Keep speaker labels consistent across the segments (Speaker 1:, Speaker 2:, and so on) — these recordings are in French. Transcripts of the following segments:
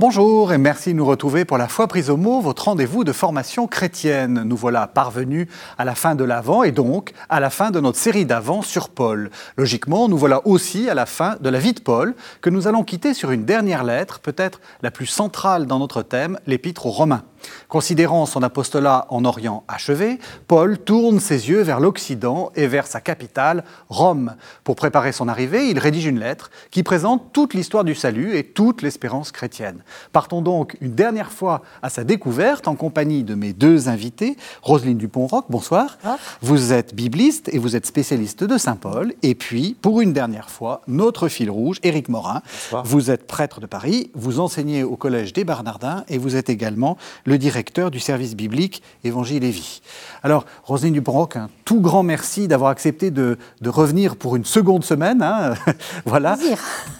Speaker 1: Bonjour et merci de nous retrouver pour la foi prise au mot, votre rendez-vous de formation chrétienne. Nous voilà parvenus à la fin de l'Avent et donc à la fin de notre série d'Avent sur Paul. Logiquement, nous voilà aussi à la fin de la vie de Paul que nous allons quitter sur une dernière lettre, peut-être la plus centrale dans notre thème, l'Épître aux Romains. Considérant son apostolat en Orient achevé, Paul tourne ses yeux vers l'Occident et vers sa capitale, Rome. Pour préparer son arrivée, il rédige une lettre qui présente toute l'histoire du salut et toute l'espérance chrétienne. Partons donc une dernière fois à sa découverte en compagnie de mes deux invités. Roselyne Dupont-Roc, bonsoir. Vous êtes bibliste et vous êtes spécialiste de Saint Paul. Et puis, pour une dernière fois, notre fil rouge, Éric Morin. Vous êtes prêtre de Paris, vous enseignez au Collège des Bernardins et vous êtes également le directeur du service biblique Évangile et Vie. Alors, Roselyne Dupont-Roc, un tout grand merci d'avoir accepté de, revenir pour une seconde semaine. Hein. voilà.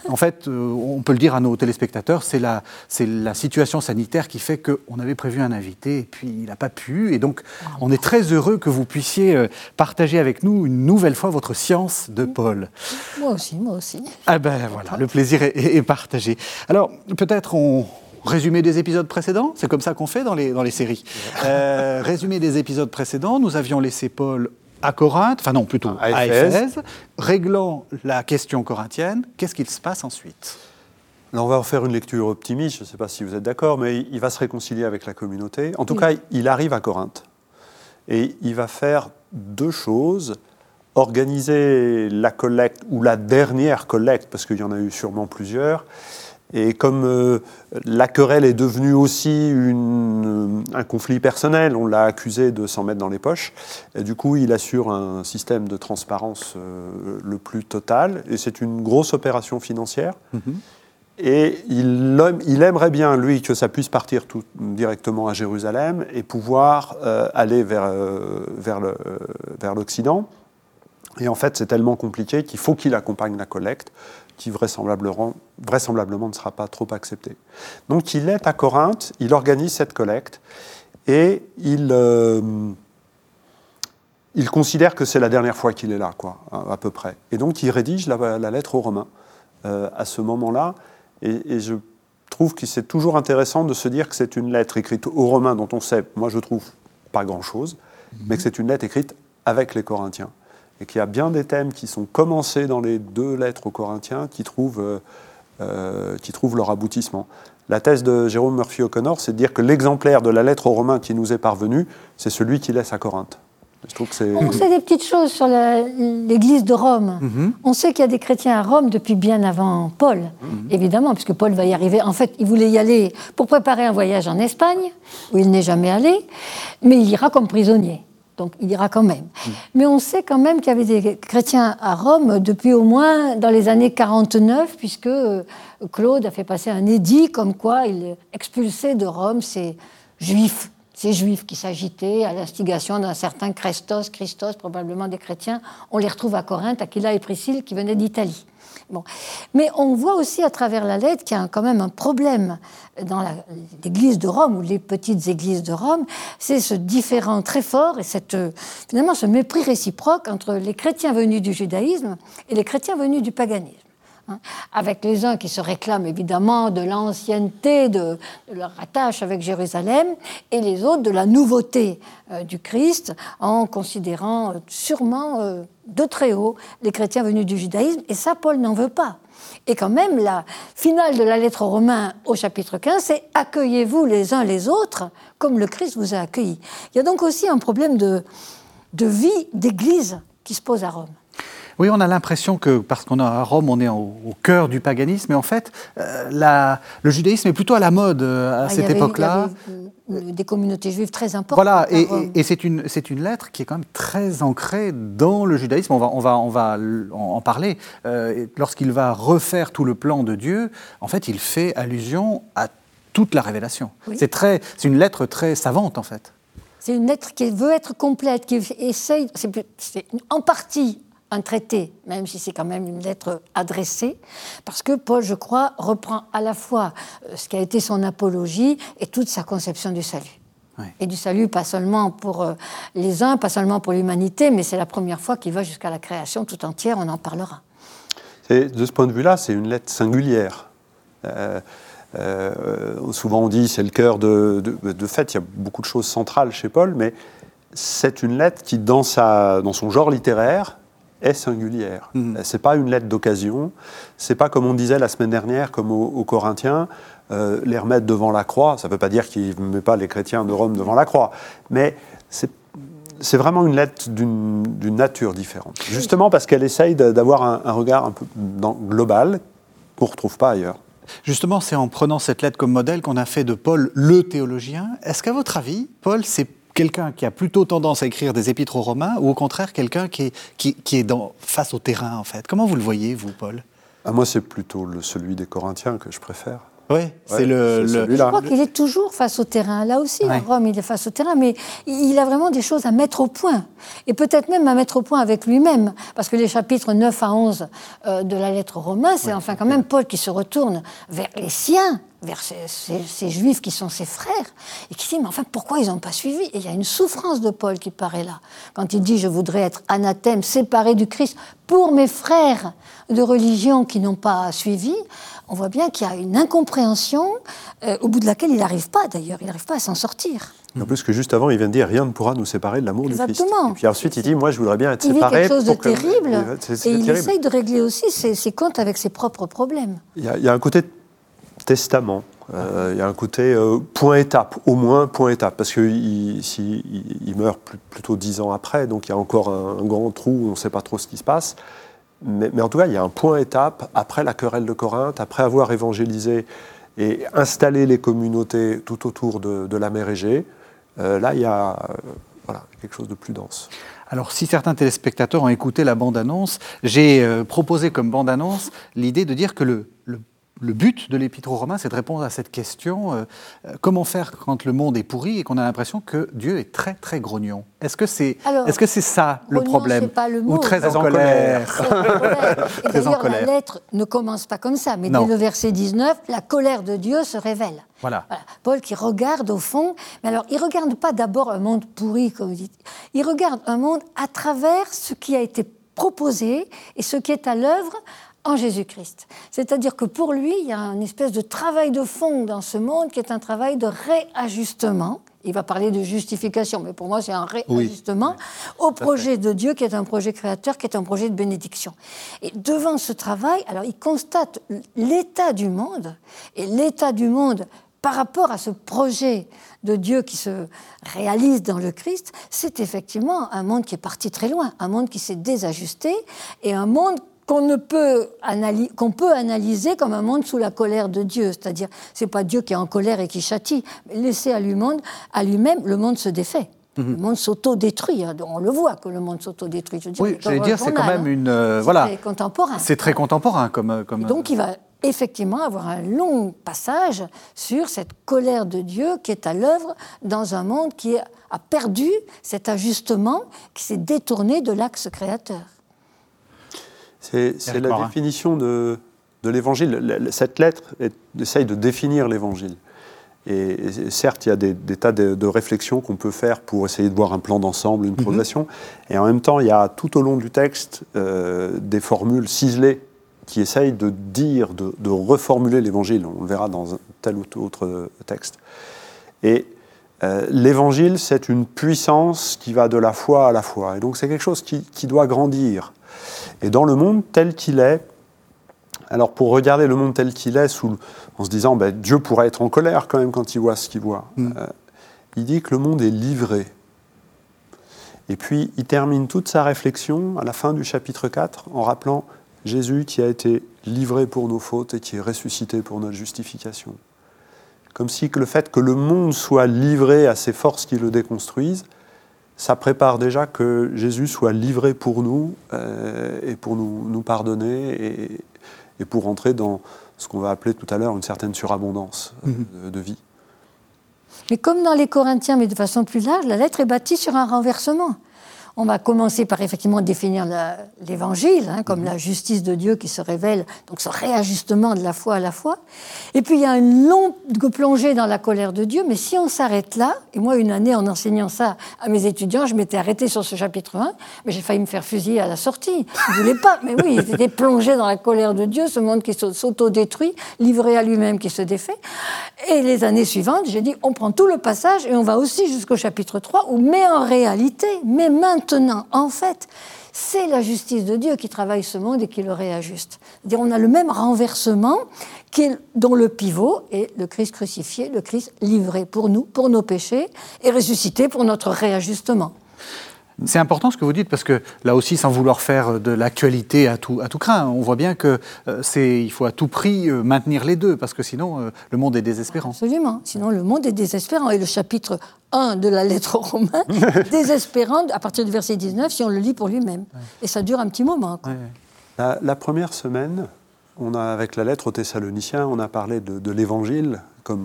Speaker 1: En fait, euh, on peut le dire à nos téléspectateurs, c'est la, situation sanitaire qui fait qu'on avait prévu un invité et puis il n'a pas pu. Et donc, ah, on est très heureux que vous puissiez euh, partager avec nous une nouvelle fois votre science de Paul.
Speaker 2: Moi aussi, moi aussi.
Speaker 1: Ah ben voilà, le plaisir est, partagé. Alors, peut-être on, résumé des épisodes précédents, c'est comme ça qu'on fait dans les, dans les séries. Euh, résumé des épisodes précédents, nous avions laissé Paul à Corinthe, enfin non, plutôt à, à Éphèse, réglant la question corinthienne. Qu'est-ce qu'il se passe ensuite?
Speaker 3: Là, on va faire une lecture optimiste, je ne sais pas si vous êtes d'accord, mais il va se réconcilier avec la communauté. En tout cas, il arrive à Corinthe. Et il va faire deux choses. Organiser la collecte, ou la dernière collecte, parce qu'il y en a eu sûrement plusieurs. Et comme euh, la querelle est devenue aussi une, un conflit personnel, on l'a accusé de s'en mettre dans les poches, et du coup il assure un système de transparence euh, le plus total, et c'est une grosse opération financière. Mm-hmm. Et il, aimerait bien, lui, que ça puisse partir tout, directement à Jérusalem et pouvoir euh, aller vers, euh, vers l'Occident. et en fait, c'est tellement compliqué qu'il faut qu'il accompagne la collecte, qui vraisemblablement, ne sera pas trop acceptée. Donc il est à Corinthe, il organise cette collecte, et il, euh, considère que c'est la dernière fois qu'il est là, quoi, à, peu près. Et donc il rédige la, lettre aux Romains à ce moment-là. Et, je trouve que c'est toujours intéressant de se dire que c'est une lettre écrite aux Romains dont on sait, moi je trouve, pas grand-chose, mais que c'est une lettre écrite avec les Corinthiens. Et qu'il y a bien des thèmes qui sont commencés dans les deux lettres aux Corinthiens qui trouvent, euh, euh, qui trouvent leur aboutissement. La thèse de Jérôme Murphy O'Connor, c'est de dire que l'exemplaire de la lettre aux Romains qui nous est parvenu, c'est celui qui laisse à Corinthe.
Speaker 2: On sait des petites choses sur l'Église de Rome. Mhm. On sait qu'il y a des chrétiens à Rome depuis bien avant Paul, mhm. évidemment, puisque Paul va y arriver. En fait, il voulait y aller pour préparer un voyage en Espagne, où il n'est jamais allé, mais il ira comme prisonnier. Donc il ira quand même. Mais on sait quand même qu'il y avait des chrétiens à Rome depuis au moins dans les années 49, puisque euh, Claude a fait passer un édit comme quoi il expulsait de Rome ces juifs ces juifs qui s'agitaient à l'instigation d'un certain Christos, Christos, probablement des chrétiens, on les retrouve à Corinthe, Aquila et Priscille qui venaient d'Italie. Mais on voit aussi à travers la lettre qu'il y a quand même un problème dans l'église de Rome ou les petites églises de Rome, c'est ce différent très fort et cette, finalement ce mépris réciproque entre les chrétiens venus du judaïsme et les chrétiens venus du paganisme. Hein, avec les uns qui se réclament évidemment de l'ancienneté de, leur attache avec Jérusalem, et les autres de la nouveauté euh, du Christ, en considérant euh, sûrement euh, de très haut les chrétiens venus du judaïsme, et ça Paul n'en veut pas. Et quand même, la finale de la lettre aux Romains au chapitre 15, c'est accueillez-vous les uns les autres comme le Christ vous a accueillis. Il y a donc aussi un problème de, de vie d'église qui se pose à Rome.
Speaker 1: Oui, on a l'impression que parce qu'on est à Rome, on est au, cœur du paganisme, mais en fait, euh, le judaïsme est plutôt à la mode euh, à ah, cette époque-là.
Speaker 2: Des communautés juives très importantes.
Speaker 1: Voilà, et, c'est une, une lettre qui est quand même très ancrée dans le judaïsme. On va, on va, on va en parler. Euh, lorsqu'il va refaire tout le plan de Dieu, en fait, il fait allusion à toute la révélation. C'est très, c'est une lettre très savante, en fait.
Speaker 2: C'est une lettre qui veut être complète, qui essaye, c'est en partie un traité, même si c'est quand même une lettre adressée, parce que Paul, je crois, reprend à la fois euh, ce qui a été son apologie et toute sa conception du salut. Et du salut, pas seulement pour euh, les uns, pas seulement pour l'humanité, mais c'est la première fois qu'il va jusqu'à la création tout entière, on en parlera.
Speaker 3: De ce point de vue-là, c'est une lettre singulière. Euh, souvent on dit c'est le cœur de, de, fait, il y a beaucoup de choses centrales chez Paul, mais c'est une lettre qui, dans, sa, dans son genre littéraire, est singulière. Ce mmh. C'est pas une lettre d'occasion. C'est pas comme on disait la semaine dernière, comme aux, Corinthiens, euh, les remettre devant la croix. Ça ne veut pas dire qu'il ne met pas les chrétiens de Rome devant la croix, mais c'est vraiment une lettre d'une nature différente. Justement parce qu'elle essaye d'avoir un, regard un peu global qu'on ne retrouve pas ailleurs.
Speaker 1: Justement, c'est en prenant cette lettre comme modèle qu'on a fait de Paul le théologien. Est-ce qu'à votre avis, Paul, c'est quelqu'un qui a plutôt tendance à écrire des épîtres aux Romains ou au contraire quelqu'un qui est, qui, est dans, face au terrain en fait? Comment vous le voyez, vous, Paul?
Speaker 3: Ah, Moi, c'est plutôt celui des Corinthiens que je préfère.
Speaker 1: Oui, c'est le.
Speaker 2: Je crois qu'il est toujours face au terrain. Là aussi, à Rome, il est face au terrain, mais il a vraiment des choses à mettre au point. Et peut-être même à mettre au point avec lui-même. Parce que les chapitres 9 à 11 euh, de la lettre romaine, c'est enfin quand même Paul qui se retourne vers les siens, vers ces, juifs qui sont ses frères, et qui dit Mais enfin, pourquoi ils n'ont pas suivi? Et il y a une souffrance de Paul qui paraît là. Quand il dit Je voudrais être anathème, séparé du Christ, pour mes frères de religion qui n'ont pas suivi on voit bien qu'il y a une incompréhension euh, au bout de laquelle il n'arrive pas d'ailleurs, il n'arrive pas à s'en sortir.
Speaker 3: En plus que juste avant, il vient de dire rien ne pourra nous séparer de l'amour du Christ.
Speaker 2: Et
Speaker 3: puis ensuite, il dit moi, je voudrais bien être
Speaker 2: il
Speaker 3: séparé.
Speaker 2: Il quelque chose de terrible. et il essaye de régler aussi ses, comptes avec ses propres problèmes.
Speaker 3: Il y a, un côté testament. Euh, il y a un côté euh, point-étape, au moins point-étape, parce qu'il il, meurt plutôt dix ans après, donc il y a encore un, un grand trou, on ne sait pas trop ce qui se passe. Mais, en tout cas, il y a un point étape après la querelle de Corinthe, après avoir évangélisé et installé les communautés tout autour de, la mer Égée. Euh, là, il y a euh, voilà, quelque chose de plus dense.
Speaker 1: Alors, si certains téléspectateurs ont écouté la bande-annonce, j'ai euh, proposé comme bande-annonce l'idée de dire que le, le but de l'Épître aux Romains, c'est de répondre à cette question euh, euh, comment faire quand le monde est pourri et qu'on a l'impression que Dieu est très très grognon. Est-ce que c'est est-ce que c'est ça le problème
Speaker 2: pas le mot.
Speaker 1: Ou très en, colère,
Speaker 2: D'ailleurs, la lettre ne commence pas comme ça, mais dès le verset 19, la colère de Dieu se révèle.
Speaker 1: Voilà.
Speaker 2: Paul qui regarde au fond, mais alors il regarde pas d'abord un monde pourri, comme vous dites, il regarde un monde à travers ce qui a été proposé et ce qui est à l'œuvre en Jésus-Christ. C'est-à-dire que pour lui, il y a une espèce de travail de fond dans ce monde qui est un travail de réajustement. Il va parler de justification, mais pour moi, c'est un réajustement au projet de Dieu qui est un projet créateur, qui est un projet de bénédiction. Et devant ce travail, alors il constate l'état du monde, et l'état du monde par rapport à ce projet de Dieu qui se réalise dans le Christ, c'est effectivement un monde qui est parti très loin, un monde qui s'est désajusté et un monde qu'on ne peut analyser comme un monde sous la colère de Dieu, c'est-à-dire c'est pas Dieu qui est en colère et qui châtie, mais laissé à lui-même, à lui-même, le monde se défait. Mhm. Le monde s'auto-détruit. Hein. On le voit que le monde s'auto-détruit.
Speaker 1: Je oui, j'allais dire, c'est quand même hein. une. Euh, voilà.
Speaker 2: C'est contemporain.
Speaker 1: C'est très contemporain comme. Euh, comme
Speaker 2: donc il va effectivement avoir un long passage sur cette colère de Dieu qui est à l'œuvre dans un monde qui a perdu cet ajustement, qui s'est détourné de l'axe créateur.
Speaker 3: C'est la définition de, l'évangile. Cette lettre essaye de définir l'évangile. Et, certes, il y a des, tas de, réflexions qu'on peut faire pour essayer de voir un plan d'ensemble, une mhm. progression. Et en même temps, il y a tout au long du texte euh, des formules ciselées qui essayent de dire, de, reformuler l'évangile. On le verra dans un tel ou autre texte. Et euh, l'évangile, c'est une puissance qui va de la foi à la foi. Et donc, c'est quelque chose qui doit grandir. Et dans le monde tel qu'il est, alors pour regarder le monde tel qu'il est, sous, en se disant ben, Dieu pourrait être en colère quand même quand il voit ce qu'il voit, mm. euh, il dit que le monde est livré. Et puis il termine toute sa réflexion à la fin du chapitre 4 en rappelant Jésus qui a été livré pour nos fautes et qui est ressuscité pour notre justification. Comme si le fait que le monde soit livré à ces forces qui le déconstruisent, ça prépare déjà que Jésus soit livré pour nous euh, et pour nous, nous pardonner et, pour entrer dans ce qu'on va appeler tout à l'heure une certaine surabondance euh, mhm. de, vie.
Speaker 2: Mais comme dans les Corinthiens, mais de façon plus large, la lettre est bâtie sur un renversement. On va commencer par effectivement définir l'évangile, hein, comme la justice de Dieu qui se révèle, donc ce réajustement de la foi à la foi. Et puis il y a une longue plongée dans la colère de Dieu, mais si on s'arrête là, et moi une année en enseignant ça à mes étudiants, je m'étais arrêtée sur ce chapitre 1, mais j'ai failli me faire fusiller à la sortie. Je ne voulais pas, mais oui, ils étaient plongés dans la colère de Dieu, ce monde qui s'auto-détruit, livré à lui-même qui se défait. Et les années suivantes, j'ai dit, on prend tout le passage et on va aussi jusqu'au chapitre 3, où, mais en réalité, mais maintenant, en fait, c'est la justice de Dieu qui travaille ce monde et qui le réajuste. on a le même renversement dont le pivot est le Christ crucifié, le Christ livré pour nous, pour nos péchés, et ressuscité pour notre réajustement.
Speaker 1: C'est important ce que vous dites parce que là aussi, sans vouloir faire de l'actualité à tout, à tout craint, on voit bien que euh, c'est, il faut à tout prix euh, maintenir les deux parce que sinon euh, le monde est désespérant.
Speaker 2: Absolument. Sinon le monde est désespérant. Et le chapitre 1 de la lettre aux Romains, désespérant à partir du verset 19 si on le lit pour lui-même. Et ça dure un petit moment.
Speaker 3: La, première semaine, on a, avec la lettre aux Thessaloniciens, on a parlé de, de l'évangile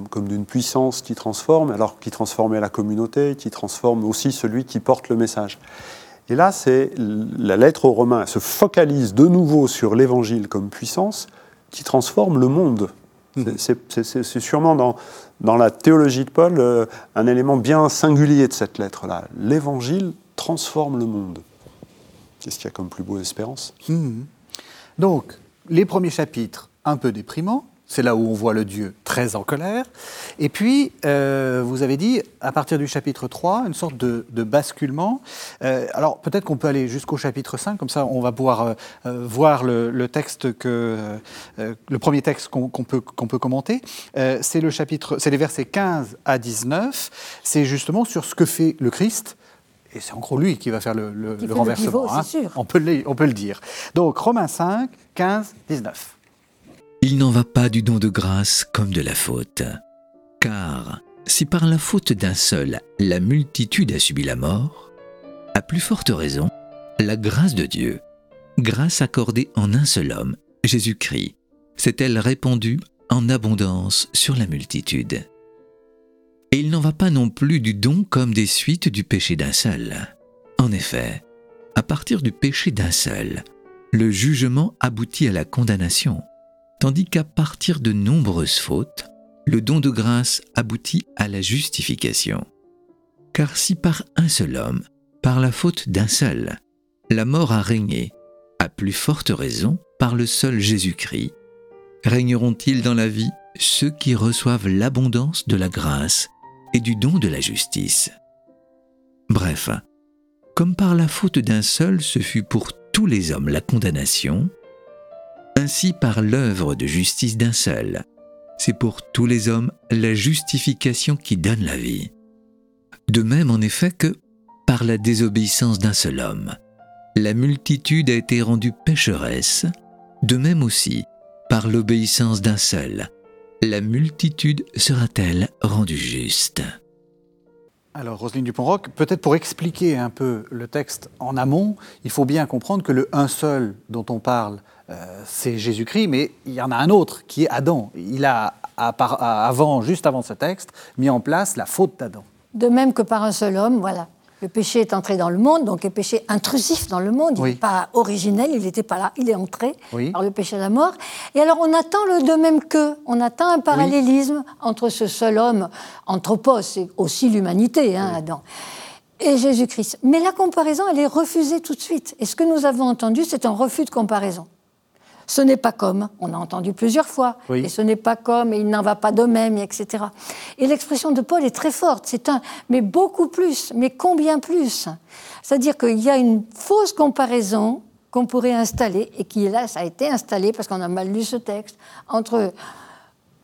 Speaker 3: comme, d'une puissance qui transforme, alors qui transformait la communauté, qui transforme aussi celui qui porte le message. Et là, c'est la lettre aux Romains se focalise de nouveau sur l'évangile comme puissance qui transforme le monde. Mmh. C'est sûrement dans, dans la théologie de Paul euh, un élément bien singulier de cette lettre-là. L'évangile transforme le monde. Qu'est-ce qu'il y a comme plus beau espérance mmh.
Speaker 1: Donc, les premiers chapitres, un peu déprimants, c'est là où on voit le Dieu très en colère. Et puis, euh, vous avez dit, à partir du chapitre 3, une sorte de, basculement. Euh, alors, peut-être qu'on peut aller jusqu'au chapitre 5, comme ça on va pouvoir euh, voir le, texte que, le premier texte qu'on peut, qu'on peut commenter. c'est le chapitre, c'est les versets 15 à 19. C'est justement sur ce que fait le Christ et c'est en gros lui qui va faire le, renversement.
Speaker 2: Hein.
Speaker 1: On, peut le, on peut le dire. Donc Romains 5, 15, 19.
Speaker 4: Il n'en va pas du don de grâce comme de la faute. Car si par la faute d'un seul la multitude a subi la mort, à plus forte raison, la grâce de Dieu, grâce accordée en un seul homme, Jésus-Christ, s'est-elle répandue en abondance sur la multitude. Et il n'en va pas non plus du don comme des suites du péché d'un seul. En effet, à partir du péché d'un seul, le jugement aboutit à la condamnation tandis qu'à partir de nombreuses fautes, le don de grâce aboutit à la justification. Car si par un seul homme, par la faute d'un seul, la mort a régné, à plus forte raison par le seul Jésus-Christ, régneront-ils dans la vie ceux qui reçoivent l'abondance de la grâce et du don de la justice? Bref, comme par la faute d'un seul ce fut pour tous les hommes la condamnation, ainsi par l'œuvre de justice d'un seul. C'est pour tous les hommes la justification qui donne la vie. De même en effet que, par la désobéissance d'un seul homme, la multitude a été rendue pécheresse, de même aussi, par l'obéissance d'un seul, la multitude sera-t-elle rendue juste?
Speaker 1: Alors, Roselyne Dupont-Roc, peut-être pour expliquer un peu le texte en amont, il faut bien comprendre que le un seul dont on parle euh, c'est Jésus-Christ, mais il y en a un autre qui est Adam. Il a, avant, juste avant ce texte, mis en place la faute d'Adam.
Speaker 2: De même que par un seul homme, voilà. Le péché est entré dans le monde, donc le péché intrusif dans le monde. Il n'est pas originel, il n'était pas là, il est entré par le péché de la mort. Et alors on attend le de même que, on attend un parallélisme entre ce seul homme, anthropos, c'est aussi l'humanité, hein, Adam, et Jésus-Christ. Mais la comparaison, elle est refusée tout de suite. Et ce que nous avons entendu, c'est un refus de comparaison. Ce n'est pas comme, on a entendu plusieurs fois, et ce n'est pas comme, et il n'en va pas de même, etc. Et l'expression de Paul est très forte, c'est un, mais beaucoup plus, mais combien plus? C'est-à-dire qu'il y a une fausse comparaison qu'on pourrait installer, et qui là, ça a été installé parce qu'on a mal lu ce texte, entre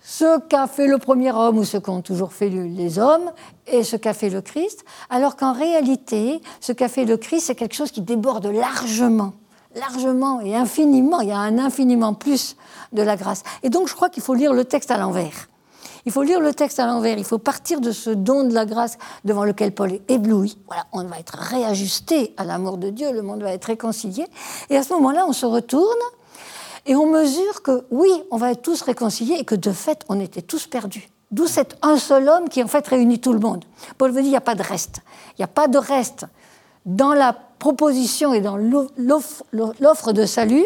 Speaker 2: ce qu'a fait le premier homme ou ce qu'ont toujours fait les hommes et ce qu'a fait le Christ, alors qu'en réalité, ce qu'a fait le Christ, c'est quelque chose qui déborde largement largement et infiniment, il y a un infiniment plus de la grâce. Et donc je crois qu'il faut lire le texte à l'envers. Il faut lire le texte à l'envers, il faut partir de ce don de la grâce devant lequel Paul est ébloui. Voilà, on va être réajusté à l'amour de Dieu, le monde va être réconcilié. Et à ce moment-là, on se retourne et on mesure que oui, on va être tous réconciliés et que de fait, on était tous perdus. D'où cet un seul homme qui en fait réunit tout le monde. Paul veut dire il n'y a pas de reste. Il n'y a pas de reste dans la proposition et dans l'offre de salut,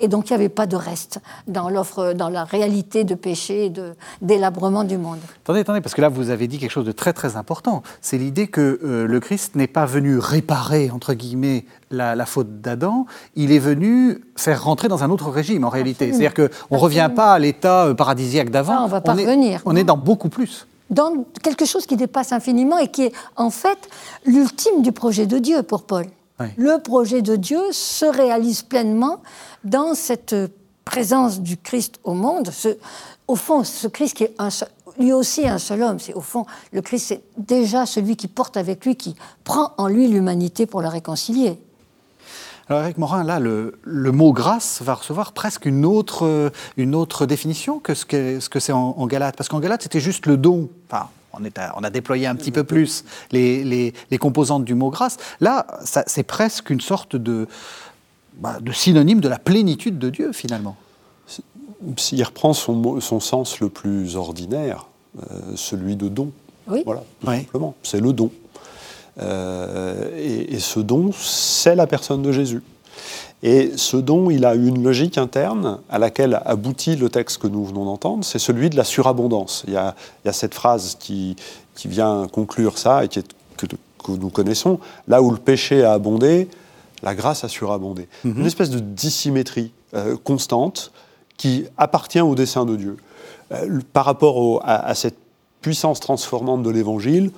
Speaker 2: et donc il n'y avait pas de reste dans l'offre, dans la réalité de péché et de délabrement du monde.
Speaker 1: Attendez, attendez, parce que là vous avez dit quelque chose de très très important. C'est l'idée que euh, le Christ n'est pas venu réparer entre guillemets la, faute d'Adam, il est venu faire rentrer dans un autre régime en réalité. C'est-à-dire qu'on ne revient pas à l'état euh, paradisiaque d'avant.
Speaker 2: on va pas revenir.
Speaker 1: On est dans beaucoup plus
Speaker 2: dans quelque chose qui dépasse infiniment et qui est en fait l'ultime du projet de Dieu pour Paul. Le projet de Dieu se réalise pleinement dans cette présence du Christ au monde. au fond, ce Christ qui est lui aussi un seul homme, c'est au fond, le Christ, c'est déjà celui qui porte avec lui, qui prend en lui l'humanité pour la réconcilier.
Speaker 1: Alors Eric Morin, là, le, mot grâce va recevoir presque une autre, une autre définition que ce que c'est ce en, en Galate. Parce qu'en Galate, c'était juste le don. Enfin, on, est on, a déployé un petit peu plus les, les, composantes du mot grâce. Là, c'est presque une sorte de, bah, de synonyme de la plénitude de Dieu, finalement.
Speaker 3: S'il reprend son, son, sens le plus ordinaire, euh, celui de don.
Speaker 2: Oui.
Speaker 3: Voilà, simplement. C'est le don. Euh, et, ce don, c'est la personne de Jésus. Et ce don, il a une logique interne à laquelle aboutit le texte que nous venons d'entendre, c'est celui de la surabondance. Il y a, cette phrase qui, qui, vient conclure ça et qui est, que, nous connaissons, là où le péché a abondé, la grâce a surabondé. Mhm. Une espèce de dissymétrie euh, constante qui appartient au dessein de Dieu. Euh, par rapport à, cette puissance transformante de l'Évangile,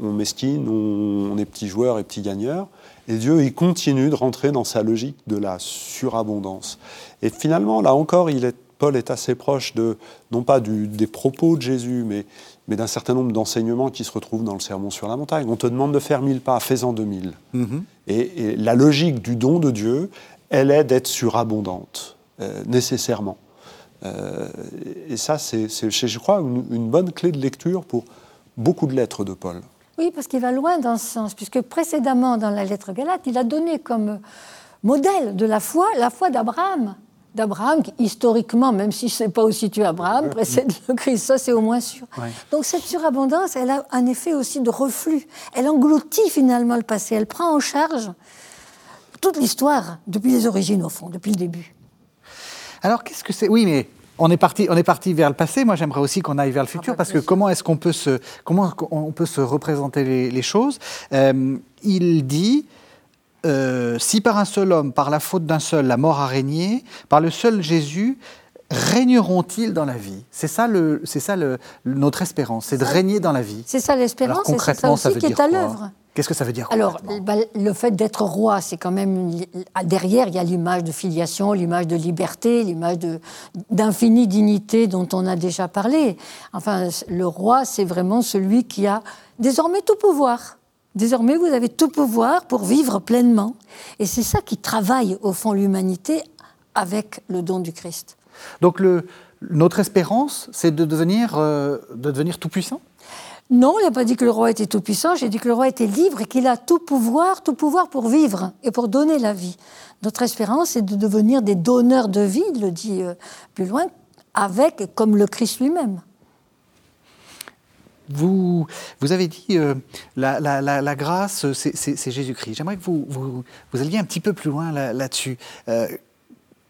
Speaker 3: on mesquine, on, est petits joueurs et petits gagneurs. Et Dieu, il continue de rentrer dans sa logique de la surabondance. Et finalement, là encore, il est, Paul est assez proche de, non pas des propos de Jésus, mais, mais d'un certain nombre d'enseignements qui se retrouvent dans le Sermon sur la montagne. On te demande de faire mille pas, fais-en deux mille. Mm-hmm. et, la logique du don de Dieu, elle est d'être surabondante, euh, nécessairement. Euh, et ça, c'est, je crois, une bonne clé de lecture pour beaucoup de lettres de Paul.
Speaker 2: Oui, parce qu'il va loin dans ce sens, puisque précédemment, dans la lettre Galate, il a donné comme modèle de la foi la foi d'Abraham. D'Abraham, qui historiquement, même si je ne sais pas où situe Abraham, précède le Christ, ça c'est au moins sûr. Donc cette surabondance, elle a un effet aussi de reflux. Elle engloutit finalement le passé, elle prend en charge toute l'histoire, depuis les origines au fond, depuis le début.
Speaker 1: Alors qu'est-ce que c'est? Oui, mais on est parti, on est parti vers le passé. Moi, j'aimerais aussi qu'on aille vers le futur, parce que comment est-ce qu'on peut se, comment on peut se représenter les, choses? Euh, Il dit. Euh, si par un seul homme, par la faute d'un seul, la mort a régné, par le seul Jésus, régneront-ils dans la vie? C'est ça, le, c'est ça le, notre espérance, c'est de régner dans la vie.
Speaker 2: C'est ça l'espérance, et c'est ça aussi qui est à l'œuvre.
Speaker 1: Qu'est-ce que ça veut dire
Speaker 2: Alors, bah, le fait d'être roi, c'est quand même derrière, il y a l'image de filiation, l'image de liberté, l'image d'infinie dignité dont on a déjà parlé. Enfin, le roi, c'est vraiment celui qui a désormais tout pouvoir. Désormais, vous avez tout pouvoir pour vivre pleinement. Et c'est ça qui travaille au fond l'humanité avec le don du Christ.
Speaker 1: Donc, le, notre espérance, c'est de devenir, euh, de devenir tout puissant
Speaker 2: non, il n'a pas dit que le roi était tout puissant, j'ai dit que le roi était libre et qu'il a tout pouvoir, tout pouvoir pour vivre et pour donner la vie. Notre espérance, c'est de devenir des donneurs de vie, il le dit euh, plus loin, avec, comme le Christ lui-même.
Speaker 1: Vous, vous avez dit euh, la, grâce, c'est Jésus-Christ. J'aimerais que vous, vous, alliez un petit peu plus loin là-dessus. Euh,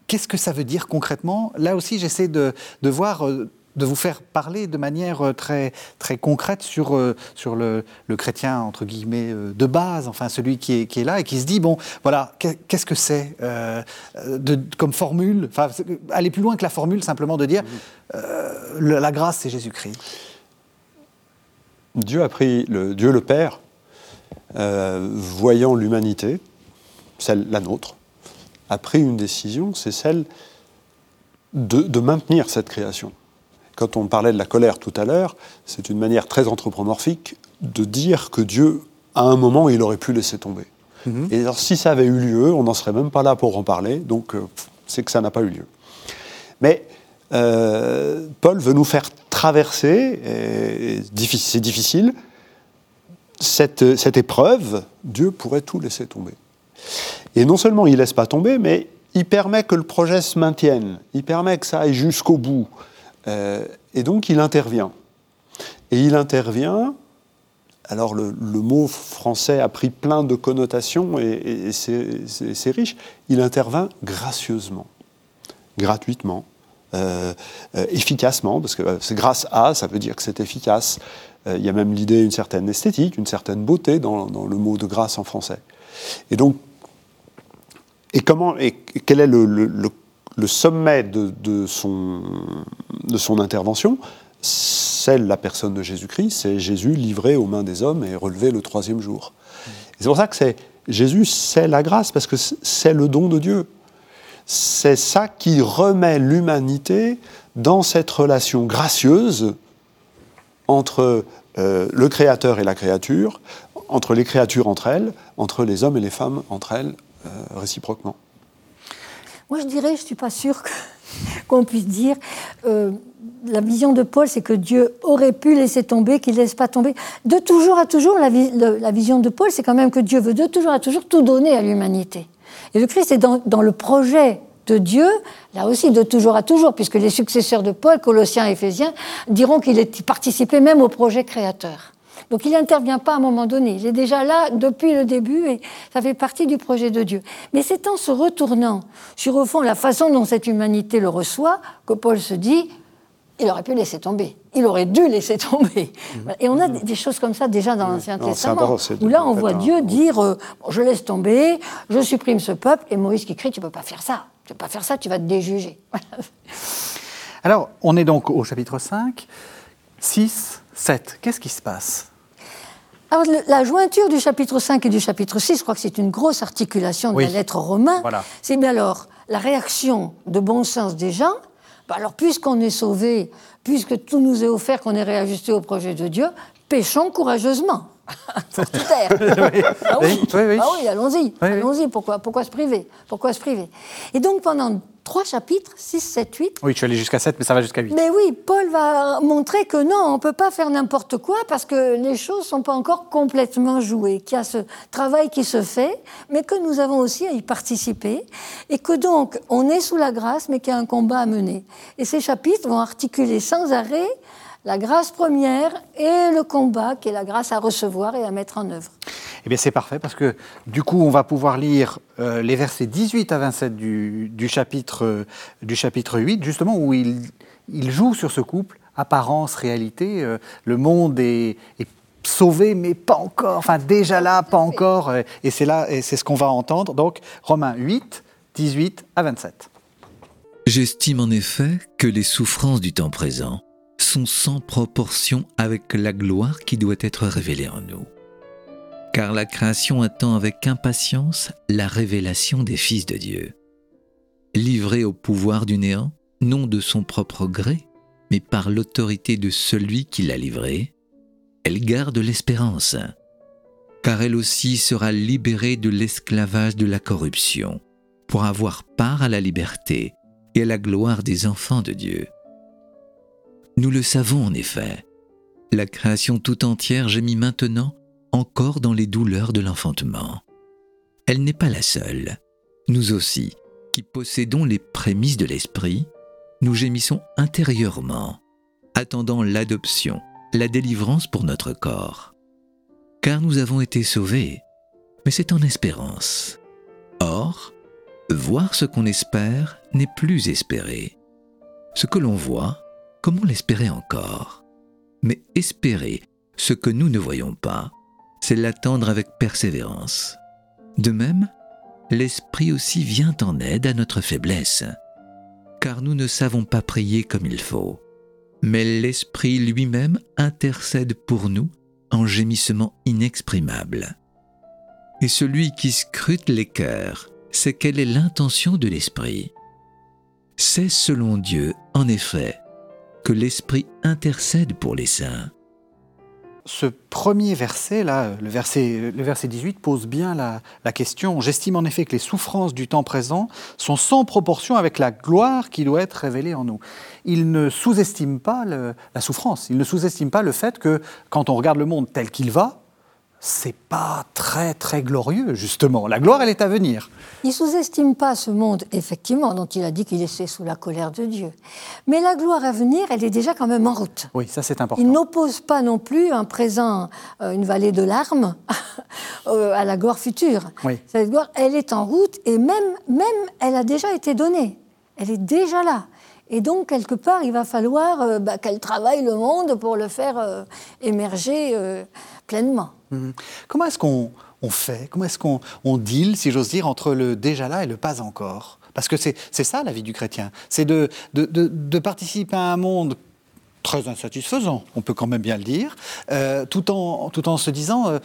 Speaker 1: qu'est-ce que ça veut dire concrètement? Là aussi, j'essaie de, de, voir de vous faire parler de manière euh, très, très concrète sur, euh, le, chrétien, entre guillemets, euh, de base, enfin celui qui est, là et qui se dit, bon, voilà, qu'est-ce que c'est comme formule Aller plus loin que la formule, simplement de dire, la grâce, c'est Jésus-Christ.
Speaker 3: Dieu a pris, le, Dieu le Père, voyant l'humanité, celle, la nôtre, a pris une décision, c'est celle de maintenir cette création. Quand on parlait de la colère tout à l'heure, c'est une manière très anthropomorphique de dire que Dieu, à un moment, il aurait pu laisser tomber. Mhm. Et alors, si ça avait eu lieu, on n'en serait même pas là pour en parler, donc euh, c'est que ça n'a pas eu lieu. Mais euh, Paul veut nous faire traverser, c'est difficile, cette, cette, épreuve, Dieu pourrait tout laisser tomber. Et non seulement il ne laisse pas tomber, mais il permet que le projet se maintienne, il permet que ça aille jusqu'au bout. Euh, et donc il intervient. Et il intervient alors le, mot français a pris plein de connotations et, c'est riche. Il intervint gracieusement, gratuitement, euh, euh, efficacement, parce que c'est grâce à, ça veut dire que c'est efficace. il y a même l'idée d'une certaine esthétique, une certaine beauté dans, le mot de grâce en français. Et donc, et comment, et quel est le, sommet de, son, de son intervention c'est la personne de Jésus-Christ, c'est Jésus livré aux mains des hommes et relevé le troisième jour. C'est pour ça que c'est Jésus, c'est la grâce, parce que c'est le don de Dieu. C'est ça qui remet l'humanité dans cette relation gracieuse entre euh, le Créateur et la créature, entre les créatures entre elles, entre les hommes et les femmes entre elles, euh, réciproquement.
Speaker 2: Moi, je dirais, je ne suis pas sûre qu'on puisse dire, euh, la vision de Paul, c'est que Dieu aurait pu laisser tomber, qu'il ne laisse pas tomber. De toujours à toujours, la, vision de Paul, c'est quand même que Dieu veut de toujours à toujours tout donner à l'humanité. Et le Christ est dans, le projet de Dieu, là aussi de toujours à toujours, puisque les successeurs de Paul, Colossiens et Éphésiens, diront qu'il participait même au projet créateur. Donc il n'intervient pas à un moment donné, il est déjà là depuis le début et ça fait partie du projet de Dieu. Mais c'est en se retournant sur, au fond, la façon dont cette humanité le reçoit que Paul se dit, il aurait pu laisser tomber. Il aurait dû laisser tomber. Mhm. Et on a des choses comme ça déjà dans l'Ancien Testament, où là on voit Dieu dire euh, Je laisse tomber, je supprime ce peuple, et Moïse qui crie Tu ne peux pas faire ça, tu ne peux pas faire ça, tu vas te déjuger.
Speaker 1: Alors, on est donc au chapitre 5, 6, 7. Qu'est-ce qui se passe?
Speaker 2: Alors, la jointure du chapitre 5 et du chapitre 6, je crois que c'est une grosse articulation de la lettre romain. C'est bien alors la réaction de bon sens des gens bah, alors, puisqu'on est sauvé, puisque tout nous est offert, qu'on est réajusté au projet de Dieu, péchons courageusement. Pour tout ah oui, ah oui allons-y, allons-y. Pourquoi, pourquoi se priver? Pourquoi se priver? Et donc, pendant trois chapitres, 6, 7, 8.
Speaker 1: Oui, tu es allé jusqu'à 7, mais ça va jusqu'à 8.
Speaker 2: Mais oui, Paul va montrer que non, on ne peut pas faire n'importe quoi parce que les choses ne sont pas encore complètement jouées, qu'il y a ce travail qui se fait, mais que nous avons aussi à y participer, et que donc on est sous la grâce, mais qu'il y a un combat à mener. Et ces chapitres vont articuler sans arrêt la grâce première et le combat, qui est la grâce à recevoir et à mettre en œuvre.
Speaker 1: Eh bien, c'est parfait parce que du coup, on va pouvoir lire euh, les versets 18 à 27 du, chapitre, euh, du chapitre 8, justement, où il, il joue sur ce couple, apparence, réalité. Euh, le monde est, est, sauvé, mais pas encore. Enfin, déjà là, pas encore. et c'est là, et c'est ce qu'on va entendre. Donc, Romains 8, 18 à 27.
Speaker 4: J'estime en effet que les souffrances du temps présent sont sans proportion avec la gloire qui doit être révélée en nous. Car la création attend avec impatience la révélation des fils de Dieu. Livrée au pouvoir du néant, non de son propre gré, mais par l'autorité de celui qui l'a livrée, elle garde l'espérance, car elle aussi sera libérée de l'esclavage de la corruption, pour avoir part à la liberté et à la gloire des enfants de Dieu. Nous le savons en effet. La création tout entière gémit maintenant encore dans les douleurs de l'enfantement. Elle n'est pas la seule. Nous aussi, qui possédons les prémices de l'esprit, nous gémissons intérieurement, attendant l'adoption, la délivrance pour notre corps. Car nous avons été sauvés, mais c'est en espérance. Or, voir ce qu'on espère n'est plus espérer. Ce que l'on voit, comment l'espérer encore? Mais espérer ce que nous ne voyons pas, c'est l'attendre avec persévérance. De même, l'Esprit aussi vient en aide à notre faiblesse, car nous ne savons pas prier comme il faut, mais l'Esprit lui-même intercède pour nous en gémissement inexprimable. Et celui qui scrute les cœurs sait quelle est l'intention de l'Esprit. C'est selon Dieu, en effet, que l'Esprit intercède pour les saints.
Speaker 1: Ce premier verset, le verset 18, pose bien la, question. J'estime en effet que les souffrances du temps présent sont sans proportion avec la gloire qui doit être révélée en nous. Il ne sous-estime pas la souffrance, il ne sous-estime pas le fait que quand on regarde le monde tel qu'il va, c'est pas très très glorieux, justement. La gloire, elle est à venir.
Speaker 2: Il sous-estime pas ce monde, effectivement, dont il a dit qu'il est sous la colère de Dieu. Mais la gloire à venir, elle est déjà quand même en route.
Speaker 1: Oui, ça c'est important.
Speaker 2: Il n'oppose pas non plus un présent, euh, une vallée de larmes, euh, à la gloire future.
Speaker 1: Oui.
Speaker 2: Cette gloire, elle est en route et même, même, elle a déjà été donnée. Elle est déjà là. Et donc, quelque part, il va falloir euh, bah, qu'elle travaille le monde pour le faire émerger
Speaker 1: Mhm. Comment est-ce qu'on fait? Comment est-ce qu'on on deal, si j'ose dire, entre le déjà là et le pas encore? Parce que c'est ça la vie du chrétien. C'est de, de, participer à un monde très insatisfaisant, on peut quand même bien le dire, euh, tout, en, tout en se disant, euh,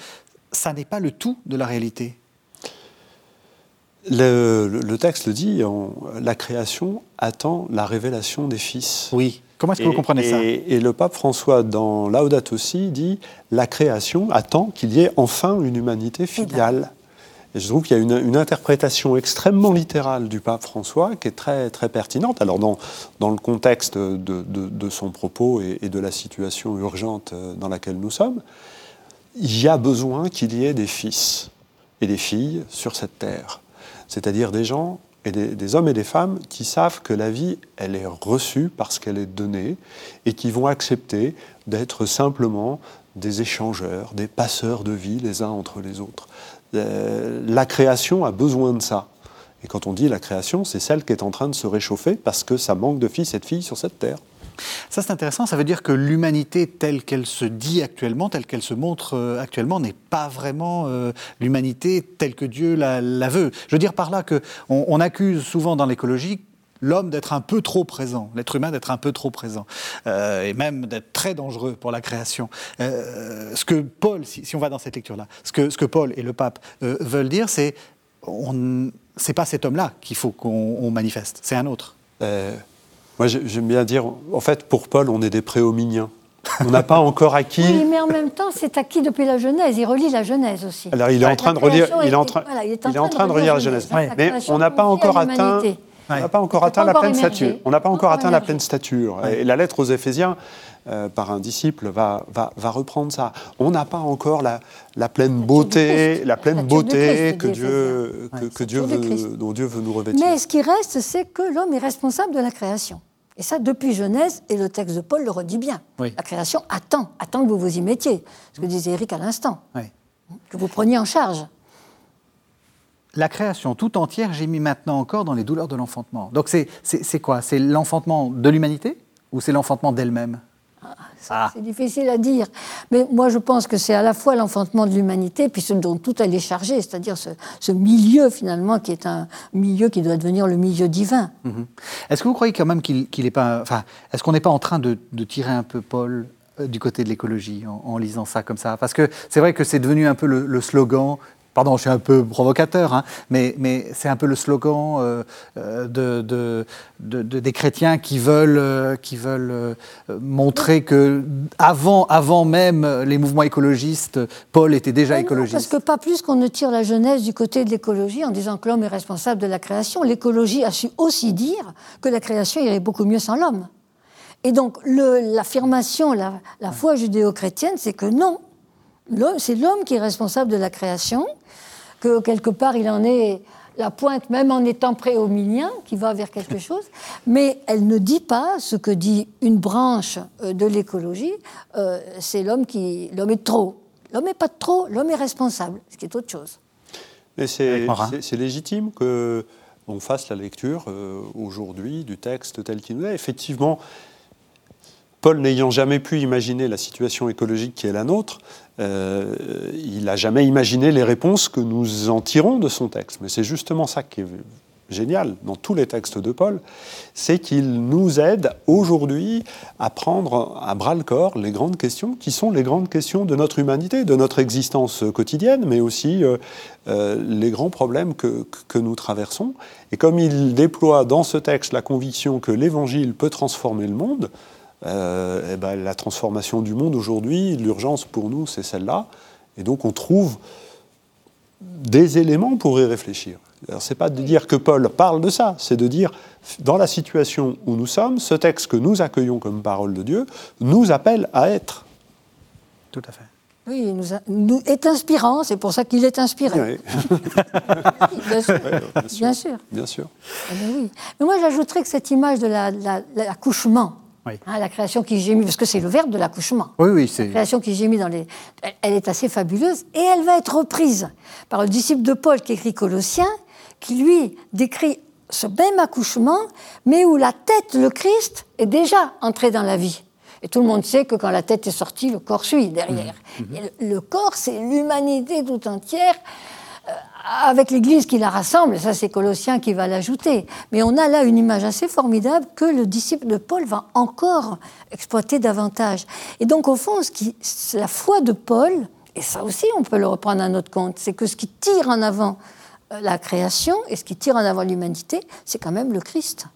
Speaker 1: ça n'est pas le tout de la réalité.
Speaker 3: Le, texte le dit, la création attend la révélation des fils.
Speaker 1: Oui. Comment est-ce que vous comprenez ça?
Speaker 3: et, le pape François, dans Laudato aussi, dit la création attend qu'il y ait enfin une humanité filiale. Et je trouve qu'il y a une, interprétation extrêmement littérale du pape François qui est très, très pertinente. Alors, dans, dans le contexte de, de, son propos et, et, de la situation urgente euh, dans laquelle nous sommes, il y a besoin qu'il y ait des fils et des filles sur cette terre c'est-à-dire des gens et des, hommes et des femmes qui savent que la vie, elle est reçue parce qu'elle est donnée et qui vont accepter d'être simplement des échangeurs, des passeurs de vie les uns entre les autres. Euh, la création a besoin de ça. Et quand on dit la création, c'est celle qui est en train de se réchauffer parce que ça manque de fils et de filles sur cette terre.
Speaker 1: Ça, c'est intéressant. Ça veut dire que l'humanité telle qu'elle se dit actuellement, telle qu'elle se montre euh, actuellement, n'est pas vraiment euh, l'humanité telle que Dieu la, veut. Je veux dire par là qu'on on accuse souvent dans l'écologie l'homme d'être un peu trop présent, l'être humain d'être un peu trop présent, euh, et même d'être très dangereux pour la création. ce que Paul, si, on va dans cette lecture-là, ce que, ce que Paul et le pape veulent dire, c'est c'est pas cet homme-là qu'il faut qu'on manifeste, c'est un autre.
Speaker 3: Moi, j'aime bien dire, en fait, pour Paul, on est des préhominiens. On n'a pas encore acquis.
Speaker 2: Oui, mais en même temps, c'est acquis depuis la Genèse. Il relit la Genèse aussi.
Speaker 3: Alors, il est en train de relire. Il est en train, il est en train de relire la Genèse. Mais on n'a pas encore atteint. On n'a pas encore atteint la pleine stature. On n'a pas encore atteint la pleine stature. Et la lettre aux Éphésiens, euh, par un disciple, va, va, va reprendre ça. On n'a pas encore la, la pleine beauté, la pleine beauté que Dieu, que, que Dieu veut, dont Dieu veut nous revêtir.
Speaker 2: Mais ce qui reste, c'est que l'homme est responsable de la création. Et ça, depuis Genèse, et le texte de Paul le redit bien. La création attend, attend que vous vous y mettiez. Ce que disait Eric à l'instant. Que vous preniez en charge
Speaker 1: la création tout entière mis maintenant encore dans les douleurs de l'enfantement. Donc c'est quoi? C'est l'enfantement de l'humanité ou c'est l'enfantement d'elle-même?
Speaker 2: Ah. C'est difficile à dire. Mais moi, je pense que c'est à la fois l'enfantement de l'humanité, puis ce dont tout elle est chargée, c'est-à-dire ce, milieu, finalement, qui est un milieu qui doit devenir le milieu divin.
Speaker 1: Mhm. Est-ce que vous croyez quand même qu'il n'est pas. Enfin, est-ce qu'on n'est pas en train de, tirer un peu Paul euh, du côté de l'écologie en, lisant ça comme ça? Parce que c'est vrai que c'est devenu un peu le slogan Pardon, je suis un peu provocateur, hein, mais, mais c'est un peu le slogan euh, euh, de, de, des chrétiens qui veulent, euh, qui veulent montrer que avant, avant même les mouvements écologistes, Paul était déjà écologiste.
Speaker 2: parce que pas plus qu'on ne tire la jeunesse du côté de l'écologie en disant que l'homme est responsable de la création. L'écologie a su aussi dire que la création irait beaucoup mieux sans l'homme. Et donc l'affirmation, la, la foi judéo-chrétienne, c'est que non, c'est l'homme qui est responsable de la création, que quelque part il en est la pointe, même en étant préhominien, qui va vers quelque chose, mais elle ne dit pas ce que dit une branche euh, de l'écologie, euh, c'est l'homme qui... L'homme est trop. L'homme n'est pas trop, l'homme est responsable, ce qui est autre chose.
Speaker 3: Mais c'est légitime qu'on fasse la lecture euh, aujourd'hui du texte tel qu'il nous est. Effectivement, Paul n'ayant jamais pu imaginer la situation écologique qui est la nôtre, euh, il n'a jamais imaginé les réponses que nous en tirons de son texte. Mais c'est justement ça qui est génial dans tous les textes de Paul, c'est qu'il nous aide aujourd'hui à prendre à bras le corps les grandes questions qui sont les grandes questions de notre humanité, de notre existence quotidienne, mais aussi euh, euh, les grands problèmes que, que, nous traversons. Et comme il déploie dans ce texte la conviction que l'Évangile peut transformer le monde, euh, eh ben, la transformation du monde aujourd'hui, l'urgence pour nous, c'est celle-là. Et donc on trouve des éléments pour y réfléchir. Alors c'est pas de dire que Paul parle de ça, c'est de dire dans la situation où nous sommes, ce texte que nous accueillons comme parole de Dieu nous appelle à être.
Speaker 1: Tout à fait.
Speaker 2: Oui, il nous, a- nous est inspirant, c'est pour ça qu'il est inspiré.
Speaker 3: Oui,
Speaker 2: Bien sûr.
Speaker 3: bien sûr.
Speaker 2: Bien sûr.
Speaker 3: Bien sûr.
Speaker 2: Ah ben oui. Mais moi, j'ajouterais que cette image de la- la- l'accouchement,
Speaker 1: Oui.
Speaker 2: hein, la création qui gémit, parce que c'est le verbe de l'accouchement.
Speaker 1: Oui, oui,
Speaker 2: La
Speaker 1: c'est.
Speaker 2: création qui gémit dans les. Elle, elle est assez fabuleuse et elle va être reprise par le disciple de Paul qui écrit Colossiens, qui lui décrit ce même accouchement, mais où la tête, le Christ, est déjà entré dans la vie. Et tout le monde sait que quand la tête est sortie, le corps suit derrière. Et le, le corps, c'est l'humanité tout entière avec l'Église qui la rassemble, ça c'est Colossiens qui va l'ajouter. Mais on a là une image assez formidable que le disciple de Paul va encore exploiter davantage. Et donc au fond, ce qui, la foi de Paul, et ça aussi on peut le reprendre à notre compte, c'est que ce qui tire en avant euh, la création et ce qui tire en avant l'humanité, c'est quand même le Christ.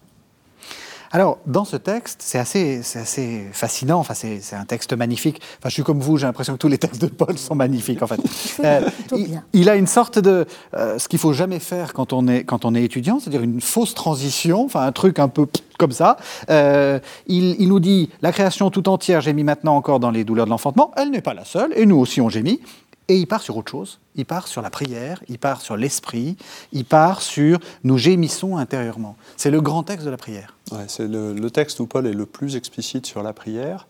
Speaker 1: Alors, dans ce texte, c'est assez, assez fascinant. Enfin, c'est un texte magnifique. Enfin, je suis comme vous, j'ai l'impression que tous les textes de Paul sont magnifiques, en fait. Euh, il a une sorte de. euh, ce qu'il faut jamais faire quand on est, quand on est étudiant, c'est-à-dire une fausse transition, enfin, un truc un peu comme ça. Euh, il, il nous dit la création tout entière gémit maintenant encore dans les douleurs de l'enfantement. Elle n'est pas la seule, et nous aussi on gémit. Et il part sur autre chose. Il part sur la prière, il part sur l'esprit, il part sur nous gémissons intérieurement. C'est le grand texte de la prière.
Speaker 3: Ouais, c'est le, le texte où Paul est le plus explicite sur la prière.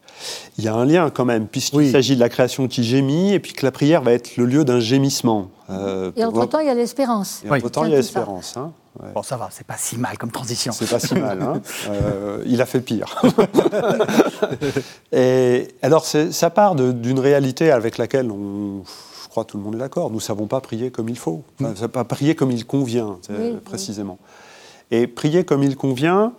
Speaker 3: Il y a un lien quand même, puisqu'il
Speaker 1: Oui.
Speaker 3: s'agit de la création qui gémit, et puis que la prière va être le lieu d'un gémissement. Euh,
Speaker 2: Et entre-temps, il y a l'espérance.
Speaker 3: et
Speaker 1: Oui.
Speaker 3: entre-temps, il y a l'espérance. hein. Ouais.
Speaker 1: Bon, ça va, c'est pas si mal comme transition.
Speaker 3: C'est pas si mal. hein. Euh, il a fait pire. et alors, c'est- ça part de- d'une réalité avec laquelle on, je crois, tout le monde est d'accord. Nous ne savons pas prier comme il faut. Enfin, pas prier comme il convient,
Speaker 2: oui.
Speaker 3: précisément. Et prier comme il convient,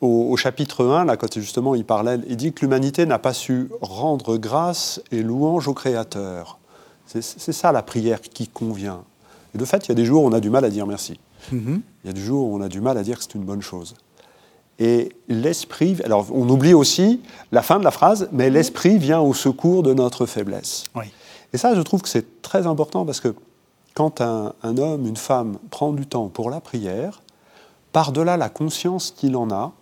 Speaker 3: au, au chapitre 1, là, quand justement il parlait, il dit que l'humanité n'a pas su rendre grâce et louange au Créateur. C'est ça la prière qui convient. Et de fait, il y a des jours où on a du mal à dire merci.
Speaker 1: Mhm.
Speaker 3: Il y a des jours où on a du mal à dire que c'est une bonne chose. Et l'esprit, alors on oublie aussi la fin de la phrase, mais l'esprit vient au secours de notre faiblesse.
Speaker 1: Oui.
Speaker 3: Et ça, je trouve que c'est très important parce que quand un, un homme, une femme prend du temps pour la prière, par-delà la conscience qu'il en a,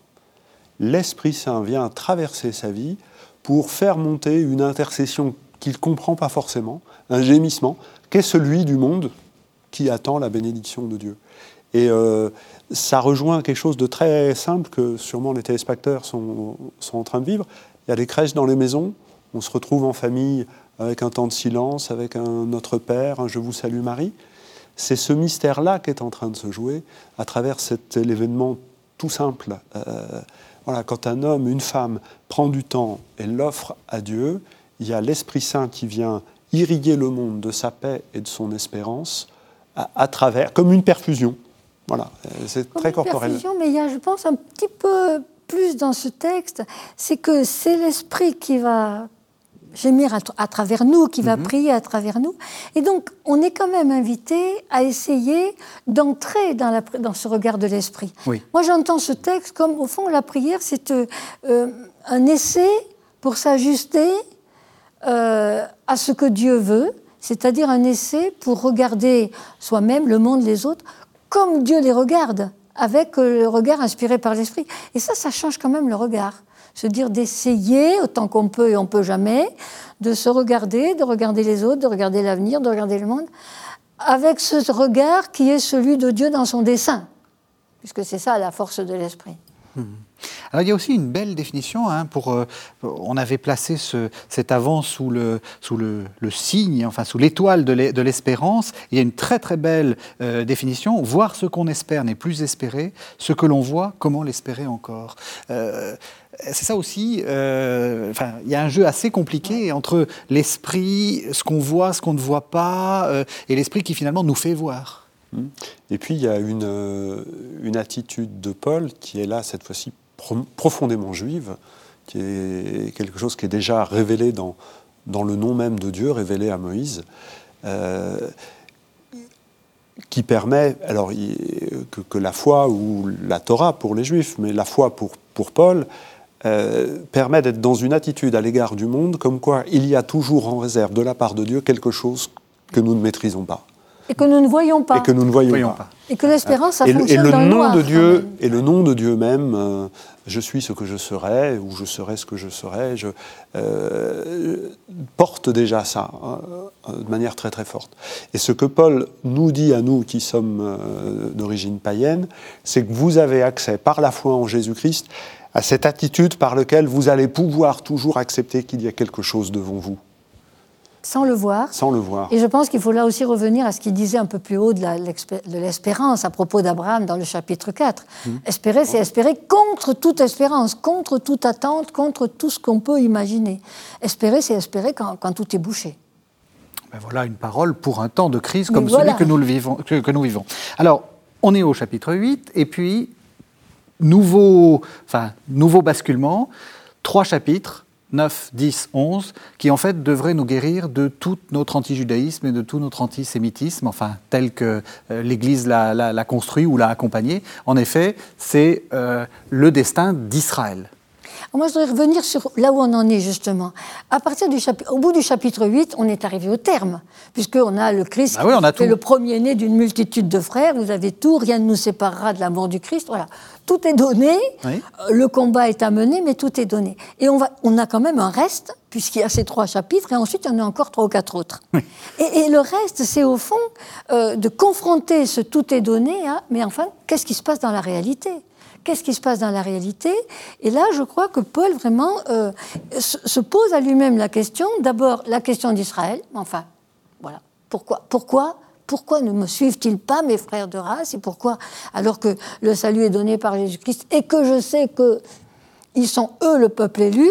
Speaker 3: l'Esprit Saint vient traverser sa vie pour faire monter une intercession qu'il ne comprend pas forcément, un gémissement, qu'est celui du monde qui attend la bénédiction de Dieu. Et euh, ça rejoint quelque chose de très simple que sûrement les téléspectateurs sont, sont en train de vivre. Il y a des crèches dans les maisons, on se retrouve en famille avec un temps de silence, avec un Notre Père, un Je vous salue Marie. C'est ce mystère-là qui est en train de se jouer à travers cet événement tout simple. Euh, voilà, quand un homme, une femme prend du temps et l'offre à Dieu, il y a l'Esprit Saint qui vient irriguer le monde de sa paix et de son espérance à, à travers, comme une perfusion. Voilà, euh, c'est très
Speaker 2: une
Speaker 3: corporel.
Speaker 2: perfusion, mais il y a, je pense, un petit peu plus dans ce texte, c'est que c'est l'esprit qui va gémir à, à travers nous, qui
Speaker 3: Mhm.
Speaker 2: va prier à travers nous. Et donc, on est quand même invité à essayer d'entrer dans, la pri- dans ce regard de l'esprit.
Speaker 1: Oui.
Speaker 2: Moi, j'entends ce texte comme, au fond, la prière, c'est euh, euh, un essai pour s'ajuster euh, à ce que Dieu veut, c'est-à-dire un essai pour regarder soi-même, le monde, les autres, comme Dieu les regarde, avec le regard inspiré par l'Esprit. Et ça, ça change quand même le regard. Se dire d'essayer, autant qu'on peut et on peut jamais, de se regarder, de regarder les autres, de regarder l'avenir, de regarder le monde, avec ce regard qui est celui de Dieu dans son dessein, puisque c'est ça la force de l'Esprit.
Speaker 1: Alors il y a aussi une belle définition hein, pour. euh, on avait placé ce- cet avant sous le sous le, le signe, enfin sous l'étoile de l'e- de l'espérance. Il y a une très très belle euh, définition. Voir ce qu'on espère n'est plus espérer. Ce que l'on voit, comment l'espérer encore. Euh, c'est ça aussi. euh, enfin, il y a un jeu assez compliqué entre l'esprit, ce qu'on voit, ce qu'on ne voit pas, euh, et l'esprit qui finalement nous fait voir.
Speaker 3: Et puis il y a une, une attitude de Paul qui est là, cette fois-ci, profondément juive, qui est quelque chose qui est déjà révélé dans, le nom même de Dieu, révélé à Moïse, euh, qui permet, alors que, la foi ou la Torah pour les Juifs, mais la foi pour, pour Paul, euh, permet d'être dans une attitude à l'égard du monde comme quoi il y a toujours en réserve de la part de Dieu quelque chose que nous ne maîtrisons pas.
Speaker 2: Et que nous ne voyons pas.
Speaker 3: Et que nous ne voyons,
Speaker 1: Voyons
Speaker 3: pas.
Speaker 1: pas.
Speaker 2: Et que l'espérance, ça
Speaker 3: Et le, et
Speaker 2: fonctionne
Speaker 3: le
Speaker 2: dans le
Speaker 3: nom
Speaker 2: noir,
Speaker 3: de Dieu et le nom de Dieu même, euh, je suis ce que je serai ou je serai ce que je serai, je, euh, porte déjà ça euh, de manière très très forte. Et ce que Paul nous dit à nous qui sommes euh, d'origine païenne, c'est que vous avez accès par la foi en Jésus-Christ à cette attitude par laquelle vous allez pouvoir toujours accepter qu'il y a quelque chose devant vous,
Speaker 2: Sans le voir.
Speaker 3: sans le voir.
Speaker 2: Et je pense qu'il faut là aussi revenir à ce qu'il disait un peu plus haut de l'espérance à propos d'Abraham dans le chapitre 4. Espérer, c'est espérer contre toute espérance, contre toute attente, contre tout ce qu'on peut imaginer. Espérer, c'est espérer quand, quand tout est bouché.
Speaker 1: Ben voilà une parole pour un temps de crise comme
Speaker 2: voilà.
Speaker 1: celui que nous, le vivons, que, que nous vivons. Alors, on est au chapitre 8, et puis, nouveau, enfin, nouveau basculement, trois chapitres, 9, 10, 11, qui en fait devraient nous guérir de tout notre antijudaïsme et de tout notre antisémitisme, enfin, tel que euh, l'Église l'a, construit ou l'a accompagné. En effet, c'est euh, le destin d'Israël.
Speaker 2: Moi, je voudrais revenir sur là où on en est justement. À partir du chapitre, au bout du chapitre 8, on est arrivé au terme, puisqu'on a le Christ
Speaker 1: Ah oui, on a
Speaker 2: qui est le premier-né d'une multitude de frères. Vous avez tout, rien ne nous séparera de l'amour du Christ. Voilà, tout est donné.
Speaker 1: Oui.
Speaker 2: Euh, Le combat est à mener, mais tout est donné. Et on, va, on a quand même un reste, puisqu'il y a ces trois chapitres, et ensuite il y en a encore trois ou quatre autres. Et, et le reste, c'est au fond euh, de confronter ce tout est donné à, mais enfin, qu'est-ce qui se passe dans la réalité? Qu'est-ce qui se passe dans la réalité. Et là, je crois que Paul vraiment euh, se, se pose à lui-même la question, d'abord la question d'Israël, enfin, voilà, pourquoi, pourquoi pourquoi ne me suivent-ils pas, mes frères de race Et pourquoi, alors que le salut est donné par Jésus-Christ et que je sais qu'ils sont eux le peuple élu,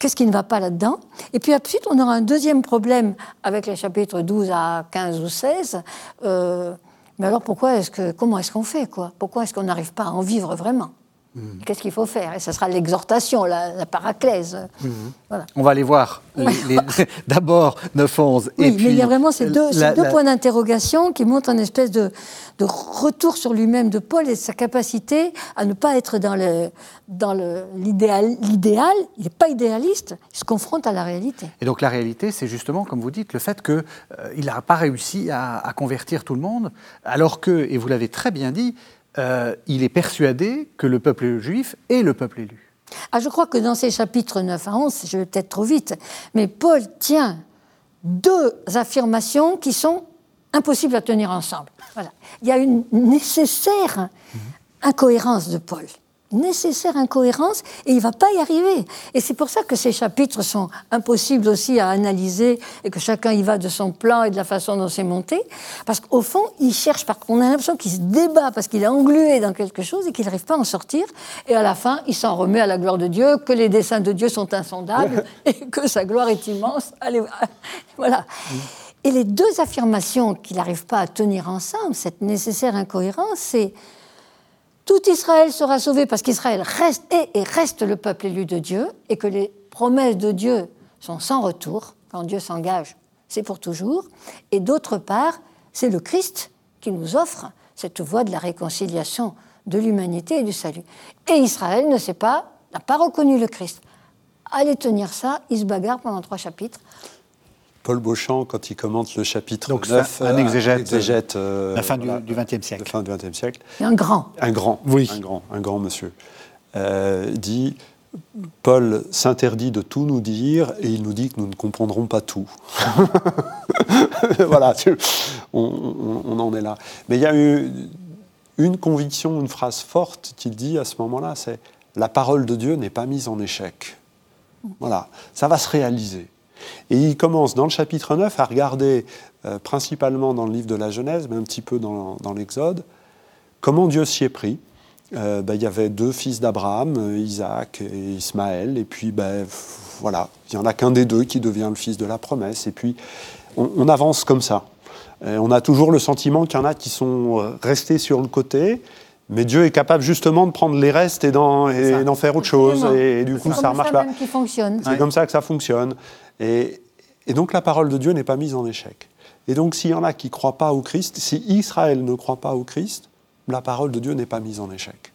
Speaker 2: qu'est-ce qui ne va pas là-dedans? Et puis ensuite, on aura un deuxième problème avec les chapitres 12 à 15 ou 16. Euh, mais alors, pourquoi comment est-ce qu'on fait quoi? Pourquoi est-ce qu'on n'arrive pas à en vivre vraiment? Qu'est-ce qu'il faut faire? Et ce sera l'exhortation, la, la paraclèse. Voilà.
Speaker 1: On va aller voir les- les- d'abord 9, 11,
Speaker 2: Oui,
Speaker 1: et
Speaker 2: mais
Speaker 1: puis...
Speaker 2: il y a vraiment ces deux, ces
Speaker 1: la-
Speaker 2: deux
Speaker 1: la-
Speaker 2: points d'interrogation qui montrent une espèce de, de retour sur lui-même de Paul et de sa capacité à ne pas être dans le dans le- l'idéal. Il n'est pas idéaliste, il se confronte à la réalité.
Speaker 1: Et donc la réalité, c'est justement, comme vous dites, le fait qu'il n'a pas réussi à, à convertir tout le monde, alors que, et vous l'avez très bien dit, euh, il est persuadé que le peuple juif est le peuple élu.
Speaker 2: Ah, je crois que dans ces chapitres 9 à 11, je vais peut-être trop vite, mais Paul tient deux affirmations qui sont impossibles à tenir ensemble. Voilà. Il y a une nécessaire incohérence de Paul. Nécessaire incohérence, et il ne va pas y arriver. Et c'est pour ça que ces chapitres sont impossibles aussi à analyser et que chacun y va de son plan et de la façon dont c'est monté. Parce qu'au fond, il cherche, on a l'impression qu'il se débat parce qu'il est englué dans quelque chose et qu'il n'arrive pas à en sortir. Et à la fin, il s'en remet à la gloire de Dieu, que les desseins de Dieu sont insondables et que sa gloire est immense. Allez, voilà. Et les deux affirmations qu'il n'arrive pas à tenir ensemble, cette nécessaire incohérence, c'est tout Israël sera sauvé parce qu'Israël reste est et reste le peuple élu de Dieu et que les promesses de Dieu sont sans retour. Quand Dieu s'engage, c'est pour toujours. Et d'autre part, c'est le Christ qui nous offre cette voie de la réconciliation de l'humanité et du salut. Et Israël ne sait pas, n'a pas reconnu le Christ. Allez tenir ça, il se bagarre pendant trois chapitres.
Speaker 3: Paul Beauchamp, quand il commente le chapitre
Speaker 1: Donc,
Speaker 3: 9,
Speaker 1: c'est un exégète,
Speaker 3: exégète, euh,
Speaker 1: la fin du-
Speaker 3: voilà,
Speaker 1: du XXe siècle.
Speaker 3: La fin du XXe siècle.
Speaker 2: C'est un grand.
Speaker 3: Un grand,
Speaker 1: Oui.
Speaker 3: un grand, un grand monsieur, euh, dit Paul s'interdit de tout nous dire et il nous dit que nous ne comprendrons pas tout. voilà, tu- on, on- on en est là. Mais il y a eu une conviction, une phrase forte qu'il dit à ce moment-là, c'est la parole de Dieu n'est pas mise en échec. Voilà, ça va se réaliser. Et il commence dans le chapitre 9 à regarder, euh, principalement dans le livre de la Genèse, mais un petit peu dans, dans l'Exode, comment Dieu s'y est pris. Euh, ben, il y avait deux fils d'Abraham, euh, Isaac et Ismaël, et puis ben, voilà, il n'y en a qu'un des deux qui devient le fils de la promesse, et puis on, on avance comme ça. Et on a toujours le sentiment qu'il y en a qui sont restés sur le côté, mais Dieu est capable justement de prendre les restes et d'en, faire autre chose, et, et du coup ça
Speaker 2: ça
Speaker 3: pas. C'est comme ça que ça fonctionne. Et, et donc la parole de Dieu n'est pas mise en échec. Et donc s'il y en a qui ne croient pas au Christ, si Israël ne croit pas au Christ, la parole de Dieu n'est pas mise en échec.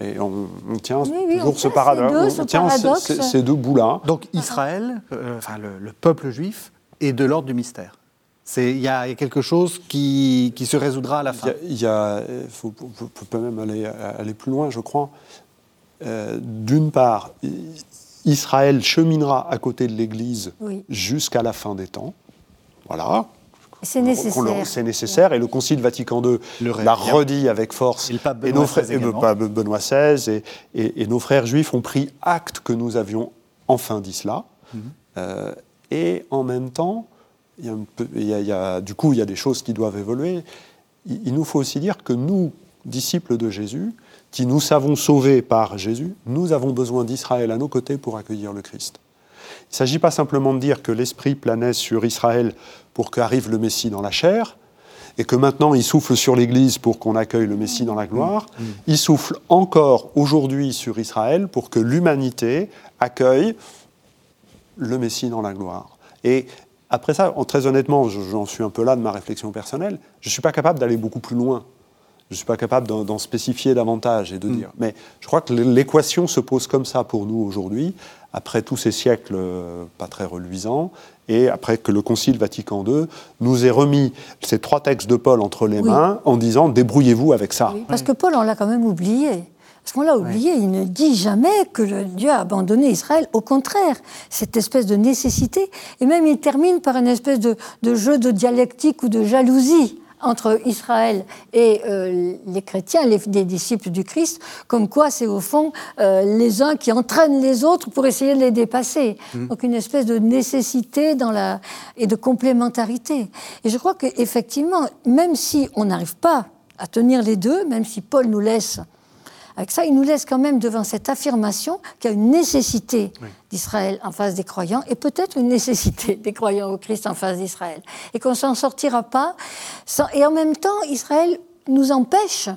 Speaker 3: Et on, on tient
Speaker 2: Oui, oui,
Speaker 3: toujours
Speaker 2: on
Speaker 3: ce paradoxe,
Speaker 2: deux, ce
Speaker 3: on tient
Speaker 2: paradoxe.
Speaker 3: ces- ces deux bouts-là.
Speaker 1: Donc Israël, euh, enfin le, le peuple juif, est de l'ordre du mystère. Il y, a quelque chose qui, qui, se résoudra à la fin.
Speaker 3: Il y a, il faut, peut même aller, aller plus loin, je crois. Euh, d'une part, Israël cheminera à côté de l'Église jusqu'à la fin des temps. Voilà.
Speaker 2: C'est nécessaire.
Speaker 3: C'est nécessaire, et le Concile Vatican II l'a redit avec force.
Speaker 1: Et, le nos frères,
Speaker 3: Benoît XVI et, nos frères juifs ont pris acte que nous avions enfin dit cela. Mhm. Euh, et en même temps, il y, a, du coup, il y a des choses qui doivent évoluer. il nous faut aussi dire que nous, disciples de Jésus, qui nous savons sauvés par Jésus, nous avons besoin d'Israël à nos côtés pour accueillir le Christ. Il ne s'agit pas simplement de dire que l'Esprit planait sur Israël pour qu'arrive le Messie dans la chair, et que maintenant il souffle sur l'Église pour qu'on accueille le Messie dans la gloire. Mm. Mm. Il souffle encore aujourd'hui sur Israël pour que l'humanité accueille le Messie dans la gloire. Et après ça, très honnêtement, j'en suis un peu là de ma réflexion personnelle, je ne suis pas capable d'aller beaucoup plus loin ne suis pas capable d'en spécifier davantage et de mm. dire. Mais je crois que l'équation se pose comme ça pour nous aujourd'hui, après tous ces siècles euh, pas très reluisants, et après que le Concile Vatican II nous ait remis ces trois textes de Paul entre les mains en disant débrouillez-vous avec ça.
Speaker 2: parce que Paul, on l'a quand même oublié. Parce qu'on l'a oublié, il ne dit jamais que le Dieu a abandonné Israël. Au contraire, cette espèce de nécessité. Et même il termine par une espèce de, de jeu de dialectique ou de jalousie entre Israël et euh, les chrétiens, les, disciples du Christ, comme quoi c'est au fond euh, les uns qui entraînent les autres pour essayer de les dépasser. Mmh. Donc une espèce de nécessité dans la, et de complémentarité. Et je crois qu'effectivement, même si on n'arrive pas à tenir les deux, même si Paul nous laisse avec ça, il nous laisse quand même devant cette affirmation qu'il y a une nécessité d'Israël en face des croyants et peut-être une nécessité des croyants au Christ en face d'Israël. Et qu'on s'en sortira pas. Sans... Et en même temps, Israël nous empêche,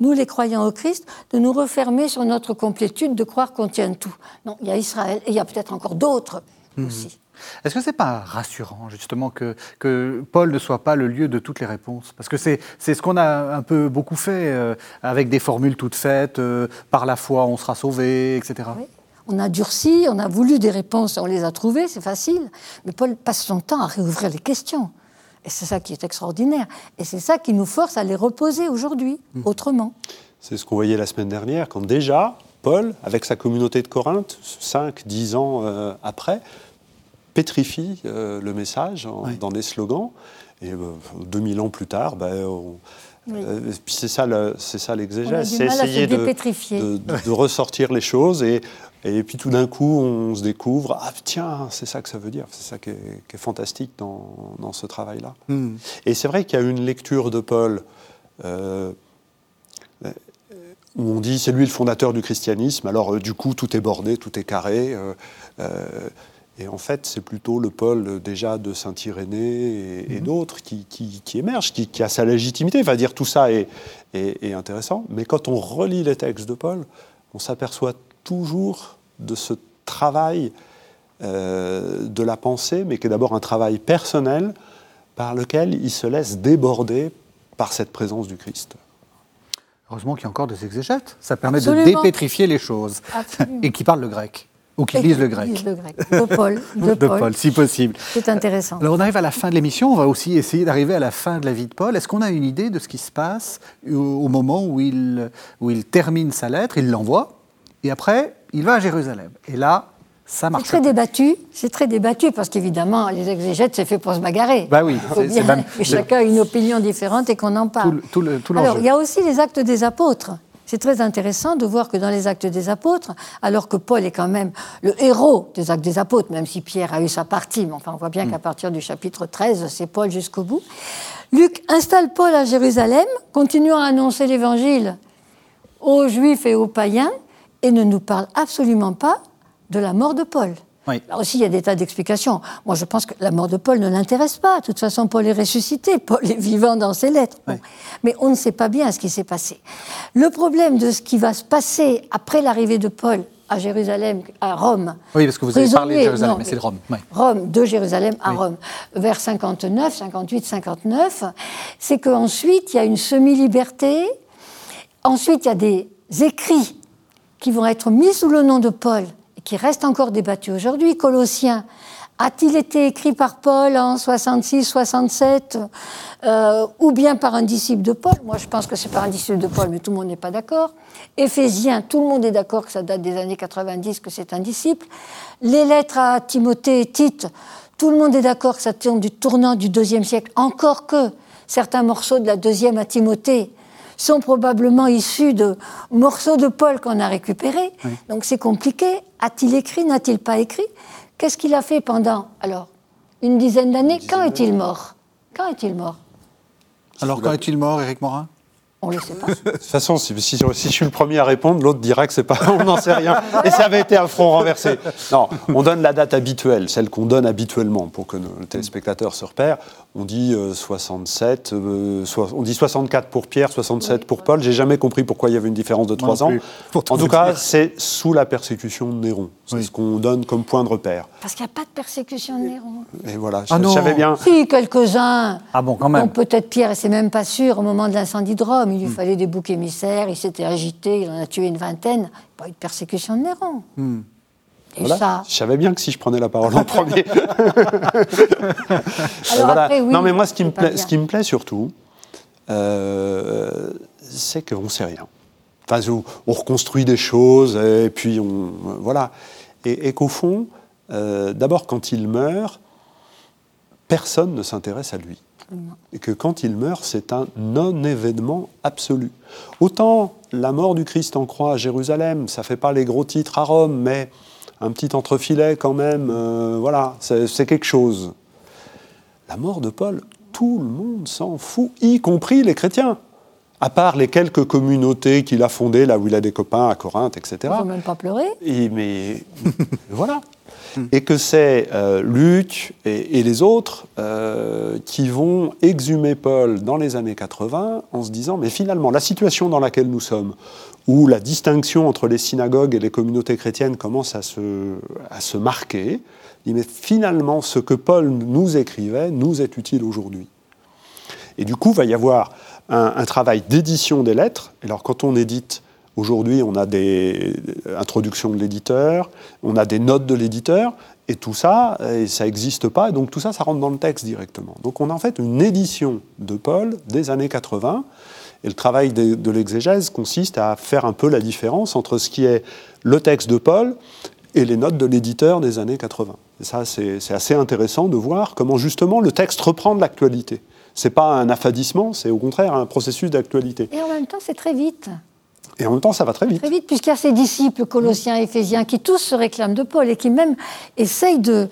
Speaker 2: nous les croyants au Christ, de nous refermer sur notre complétude, de croire qu'on tient tout. Non, il y a Israël et il y a peut-être encore d'autres mhm. aussi.
Speaker 1: Est-ce que ce n'est pas rassurant, justement, que, que, Paul ne soit pas le lieu de toutes les réponses? Parce que c'est ce qu'on a un peu beaucoup fait, euh, avec des formules toutes faites, euh, par la foi on sera sauvé, etc.
Speaker 2: On a durci, on a voulu des réponses, on les a trouvées, c'est facile. Mais Paul passe son temps à réouvrir les questions. Et c'est ça qui est extraordinaire. Et c'est ça qui nous force à les reposer aujourd'hui, mmh. autrement.
Speaker 3: C'est ce qu'on voyait la semaine dernière, quand déjà, Paul, avec sa communauté de Corinthe, 5, 10 ans euh, après, pétrifie euh, le message dans des slogans. Et 2000 euh, ans plus tard, ben, euh, c'est ça, c'est ça l'exégèse, c'est essayer de, de, ressortir les choses et, et puis tout d'un coup on se découvre, ah tiens, c'est ça que ça veut dire, c'est ça qui est, fantastique dans, dans ce travail-là. Hmm. Et c'est vrai qu'il y a une lecture de Paul où on dit c'est lui le fondateur du christianisme, alors du coup tout est bordé, tout est carré. Et en fait, c'est plutôt le pôle déjà de Saint-Irénée et, mhm. d'autres qui, qui, émerge, qui, a sa légitimité. Va dire tout ça est, est, intéressant. Mais quand on relit les textes de Paul, on s'aperçoit toujours de ce travail euh, de la pensée, mais qui est d'abord un travail personnel par lequel il se laisse déborder par cette présence du Christ.
Speaker 1: Heureusement qu'il y a encore des exégètes. Ça permet de dépétrifier les choses. et qui parlent le grec. Ou qui lisent le grec.
Speaker 2: le grec. De Paul. De,
Speaker 1: Paul. si possible.
Speaker 2: C'est intéressant.
Speaker 1: Alors on arrive à la fin de l'émission, on va aussi essayer d'arriver à la fin de la vie de Paul. Est-ce qu'on a une idée de ce qui se passe au, moment où il, où il termine sa lettre, il l'envoie, et après, il va à Jérusalem. Et là, ça marche.
Speaker 2: C'est très débattu, c'est très débattu parce qu'évidemment, les exégètes, c'est fait pour se bagarrer.
Speaker 1: Bah oui,
Speaker 2: c'est même... chacun a une opinion différente et qu'on en parle.
Speaker 1: Tout, tout, tout
Speaker 2: Alors, il y a aussi les actes des apôtres. C'est très intéressant de voir que dans les actes des apôtres, alors que Paul est quand même le héros des actes des apôtres, même si Pierre a eu sa partie, mais enfin on voit bien mm. qu'à partir du chapitre 13, c'est Paul jusqu'au bout. Luc installe Paul à Jérusalem, continuant à annoncer l'évangile aux juifs et aux païens, et ne nous parle absolument pas de la mort de Paul. Là aussi, il y a des tas d'explications. Moi, je pense que la mort de Paul ne l'intéresse pas. De toute façon, Paul est ressuscité. Paul est vivant dans ses lettres. Mais on ne sait pas bien ce qui s'est passé. Le problème de ce qui va se passer après l'arrivée de Paul à Jérusalem, à Rome.
Speaker 1: Oui, parce que vous avez parlé de Jérusalem, mais c'est de Rome.
Speaker 2: Rome, de Jérusalem à Rome, vers 59, 58, 59, c'est qu'ensuite, il y a une semi-liberté. Ensuite, il y a des écrits qui vont être mis sous le nom de Paul qui reste encore débattu aujourd'hui. Colossiens A-t-il été écrit par Paul en 66, 67, euh, ou bien par un disciple de Paul? Moi, je pense que c'est par un disciple de Paul, mais tout le monde n'est pas d'accord. Éphésiens, tout le monde est d'accord que ça date des années 90, que c'est un disciple. Les lettres à Timothée et Tite, tout le monde est d'accord que ça tourne du tournant du deuxième siècle, encore que certains morceaux de la deuxième à Timothée sont probablement issus de morceaux de Paul qu'on a récupérés. Donc c'est compliqué. A-t-il écrit N'a-t-il pas écrit? Qu'est-ce qu'il a fait pendant, alors, une dizaine d'années? Quand est-il mort? Quand est-il mort?
Speaker 1: Alors, quand est-il mort, Éric Morin?
Speaker 2: On le sait pas.
Speaker 3: De toute façon, si, si, je suis le premier à répondre, l'autre dira que c'est pas, on n'en sait rien. Et ça avait été un front renversé. Non, on donne la date habituelle, celle qu'on donne habituellement pour que nos téléspectateurs se repèrent. On dit 67, euh, euh, on dit 64 pour Pierre, 67 pour Paul. J'ai jamais compris pourquoi il y avait une différence de 3 ans. En tout cas, c'est sous la persécution de Néron. C'est ce qu'on donne comme point de repère.
Speaker 2: Parce qu'il n'y a pas de persécution de Néron.
Speaker 3: Et voilà, ah je, savais bien.
Speaker 2: Si, quelques-uns.
Speaker 1: Ah bon, quand même.
Speaker 2: peut-être Pierre, et c'est même pas sûr, au moment de l'incendie de Rome, il lui hmm. fallait des boucs émissaires, il s'était agité, il en a tué une vingtaine. Pas eu de persécution de Néron. Hmm.
Speaker 3: Et ça... Je savais bien que si je prenais la parole en premier. non, mais moi, ce qui, me plaît, ce qui me plaît surtout, euh, c'est qu'on ne sait rien. Enfin, on reconstruit des choses et puis on. Voilà. Et, qu'au fond, euh, d'abord, quand il meurt, personne ne s'intéresse à lui. Et que quand il meurt, c'est un non-événement absolu. Autant la mort du Christ en croix à Jérusalem, ça fait pas les gros titres à Rome, mais un petit entrefilet quand même, euh, voilà, c'est quelque chose. La mort de Paul, tout le monde s'en fout, y compris les chrétiens. À part les quelques communautés qu'il a fondées, là où il a des copains à Corinthe, etc.
Speaker 2: Ils n'ont même pas pleuré.
Speaker 3: Et, mais voilà. Et que c'est euh, Luc et, les autres euh, qui vont exhumer Paul dans les années 80 en se disant, mais finalement, la situation dans laquelle nous sommes, où la distinction entre les synagogues et les communautés chrétiennes commence à se, à se marquer, mais finalement, ce que Paul nous écrivait nous est utile aujourd'hui. Et du coup, il va y avoir un, travail d'édition des lettres. Alors, quand on édite, aujourd'hui, on a des introductions de l'éditeur, on a des notes de l'éditeur, et tout ça, et ça n'existe pas, et donc tout ça, ça rentre dans le texte directement. Donc, on a en fait une édition de Paul des années 80 et le travail de, l'exégèse consiste à faire un peu la différence entre ce qui est le texte de Paul et les notes de l'éditeur des années 80. Et ça, c'est assez intéressant de voir comment justement le texte reprend de l'actualité. Ce n'est pas un affadissement, c'est au contraire un processus d'actualité.
Speaker 2: Et en même temps, c'est très vite.
Speaker 3: Et en même temps, ça va très vite.
Speaker 2: Très vite, puisqu'il y a ces disciples colossiens, éphésiens, qui tous se réclament de Paul et qui même essayent de,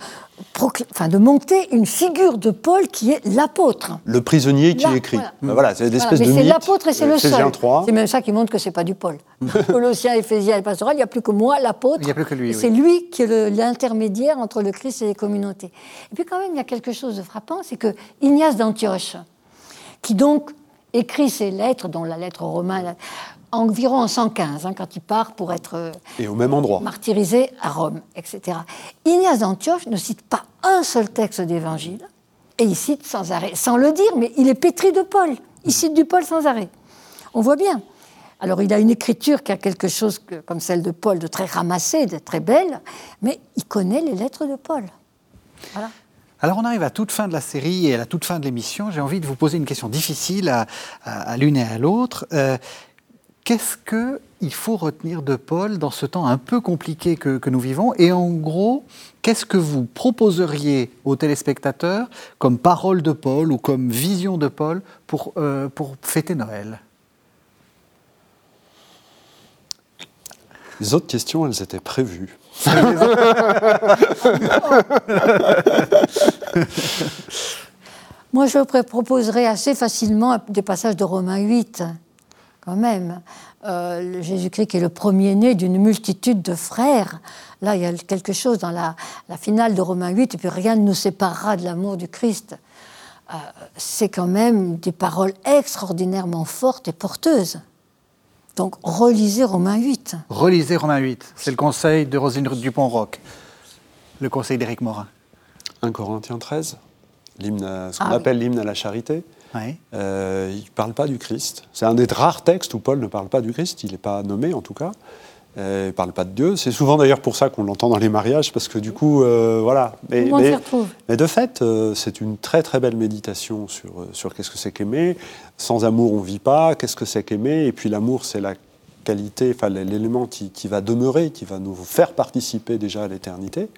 Speaker 2: enfin, de monter une figure de Paul qui est l'apôtre.
Speaker 3: Le prisonnier qui écrit. Voilà, ben c'est l'espèce
Speaker 2: de
Speaker 3: Mais
Speaker 2: c'est l'apôtre et c'est le seul. C'est même ça qui montre que c'est pas du Paul. Colossiens, Éphésiens et Pastoral, il n'y a plus que moi, l'apôtre.
Speaker 1: Il n'y a plus que lui.
Speaker 2: C'est lui qui est l'intermédiaire entre le Christ et les communautés. Et puis quand même, il y a quelque chose de frappant, c'est que Ignace d'Antioche, qui donc écrit ses lettres, dont la lettre aux Romains, environ en 115, hein, quand il part pour être euh,
Speaker 3: Et au même endroit.
Speaker 2: martyrisé à Rome, etc. Ignace d'Antioche ne cite pas un seul texte d'évangile, et il cite sans arrêt, sans le dire, mais il est pétri de Paul. Il cite du Paul sans arrêt. On voit bien. Alors il a une écriture qui a quelque chose comme celle de Paul, de très ramassée, de très belle, mais il connaît les lettres de Paul. Voilà.
Speaker 1: Alors on arrive à toute fin de la série et à la toute fin de l'émission. J'ai envie de vous poser une question difficile à, l'une et à l'autre. Euh, Qu'est-ce qu'il faut retenir de Paul dans ce temps un peu compliqué que, nous vivons? Et en gros, qu'est-ce que vous proposeriez aux téléspectateurs comme parole de Paul ou comme vision de Paul pour, euh, pour fêter Noël?
Speaker 3: Les autres questions, elles étaient prévues.
Speaker 2: Moi, je proposerais assez facilement des passages de Romains 8 quand même. Euh, Jésus-Christ qui est le premier-né d'une multitude de frères. Là, il y a quelque chose dans la, finale de Romains 8, et puis rien ne nous séparera de l'amour du Christ. Euh, c'est quand même des paroles extraordinairement fortes et porteuses. Donc, relisez Romains 8.
Speaker 1: Relisez Romains 8. C'est le conseil de Rosine Dupont-Roc, le conseil d'Éric Morin.
Speaker 3: 1 Corinthiens 13, ce qu'on ah appelle l'hymne à la charité.
Speaker 1: Euh,
Speaker 3: il ne parle pas du Christ. C'est un des rares textes où Paul ne parle pas du Christ, il n'est pas nommé en tout cas. il ne parle pas de Dieu. C'est souvent d'ailleurs pour ça qu'on l'entend dans les mariages, parce que du coup, euh, voilà.
Speaker 2: Mais, mais,
Speaker 3: mais, de fait, euh, c'est une très très belle méditation sur, euh, sur qu'est-ce que c'est qu'aimer. Sans amour, on ne vit pas. Qu'est-ce que c'est qu'aimer? Et puis l'amour, c'est la qualité, enfin l'élément qui, qui, va demeurer, qui va nous faire participer déjà à l'éternité.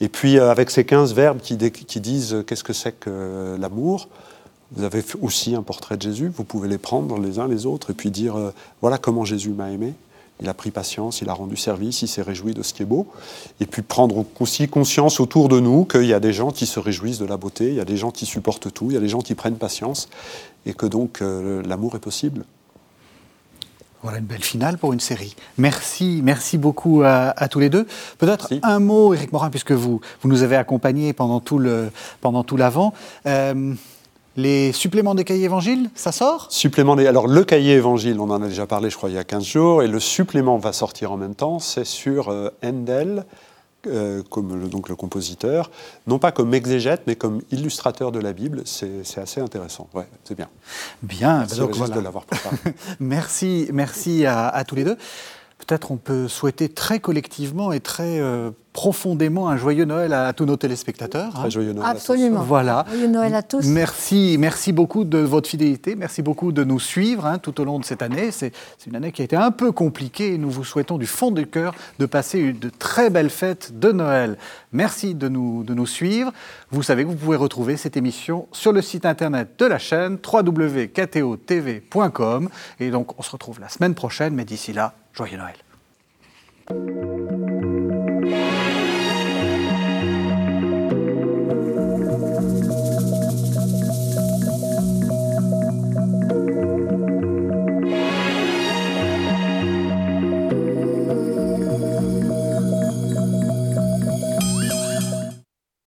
Speaker 3: Et puis avec ces 15 verbes qui, qui disent qu'est-ce que c'est que l'amour, vous avez aussi un portrait de Jésus, vous pouvez les prendre les uns les autres et puis dire voilà comment Jésus m'a aimé il a pris patience, il a rendu service, il s'est réjoui de ce qui est beau. Et puis prendre aussi conscience autour de nous qu'il y a des gens qui se réjouissent de la beauté, il y a des gens qui supportent tout, il y a des gens qui prennent patience, et que donc euh, l'amour est possible.
Speaker 1: Voilà une belle finale pour une série. Merci, merci beaucoup à, tous les deux. Peut-être un mot, Éric Morin, puisque vous, vous nous avez accompagnés pendant tout le pendant tout l'avant. Les suppléments des cahiers évangiles, ça sort?
Speaker 3: Supplément des... Alors le cahier évangile, on en a déjà parlé, je crois, il y a 15 jours, et le supplément va sortir en même temps, c'est sur euh, Handel, euh, comme le, donc le compositeur, non pas comme exégète, mais comme illustrateur de la Bible. C'est assez intéressant. Ouais, c'est bien.
Speaker 1: Bien,
Speaker 3: merci donc, voilà. de l'avoir préparé.
Speaker 1: merci, merci à, tous les deux. Peut-être on peut souhaiter très collectivement et très euh, profondément un joyeux Noël à, tous nos téléspectateurs.
Speaker 3: Hein. joyeux Noël
Speaker 2: Absolument.
Speaker 1: Voilà.
Speaker 2: Joyeux Noël à tous.
Speaker 1: Merci, merci beaucoup de votre fidélité, merci beaucoup de nous suivre hein, tout au long de cette année. C'est une année qui a été un peu compliquée et nous vous souhaitons du fond du cœur de passer une de très belles fêtes de Noël. Merci de nous, de nous suivre. Vous savez que vous pouvez retrouver cette émission sur le site internet de la chaîne www.ktotv.com et donc on se retrouve la semaine prochaine, mais d'ici là, joyeux Noël.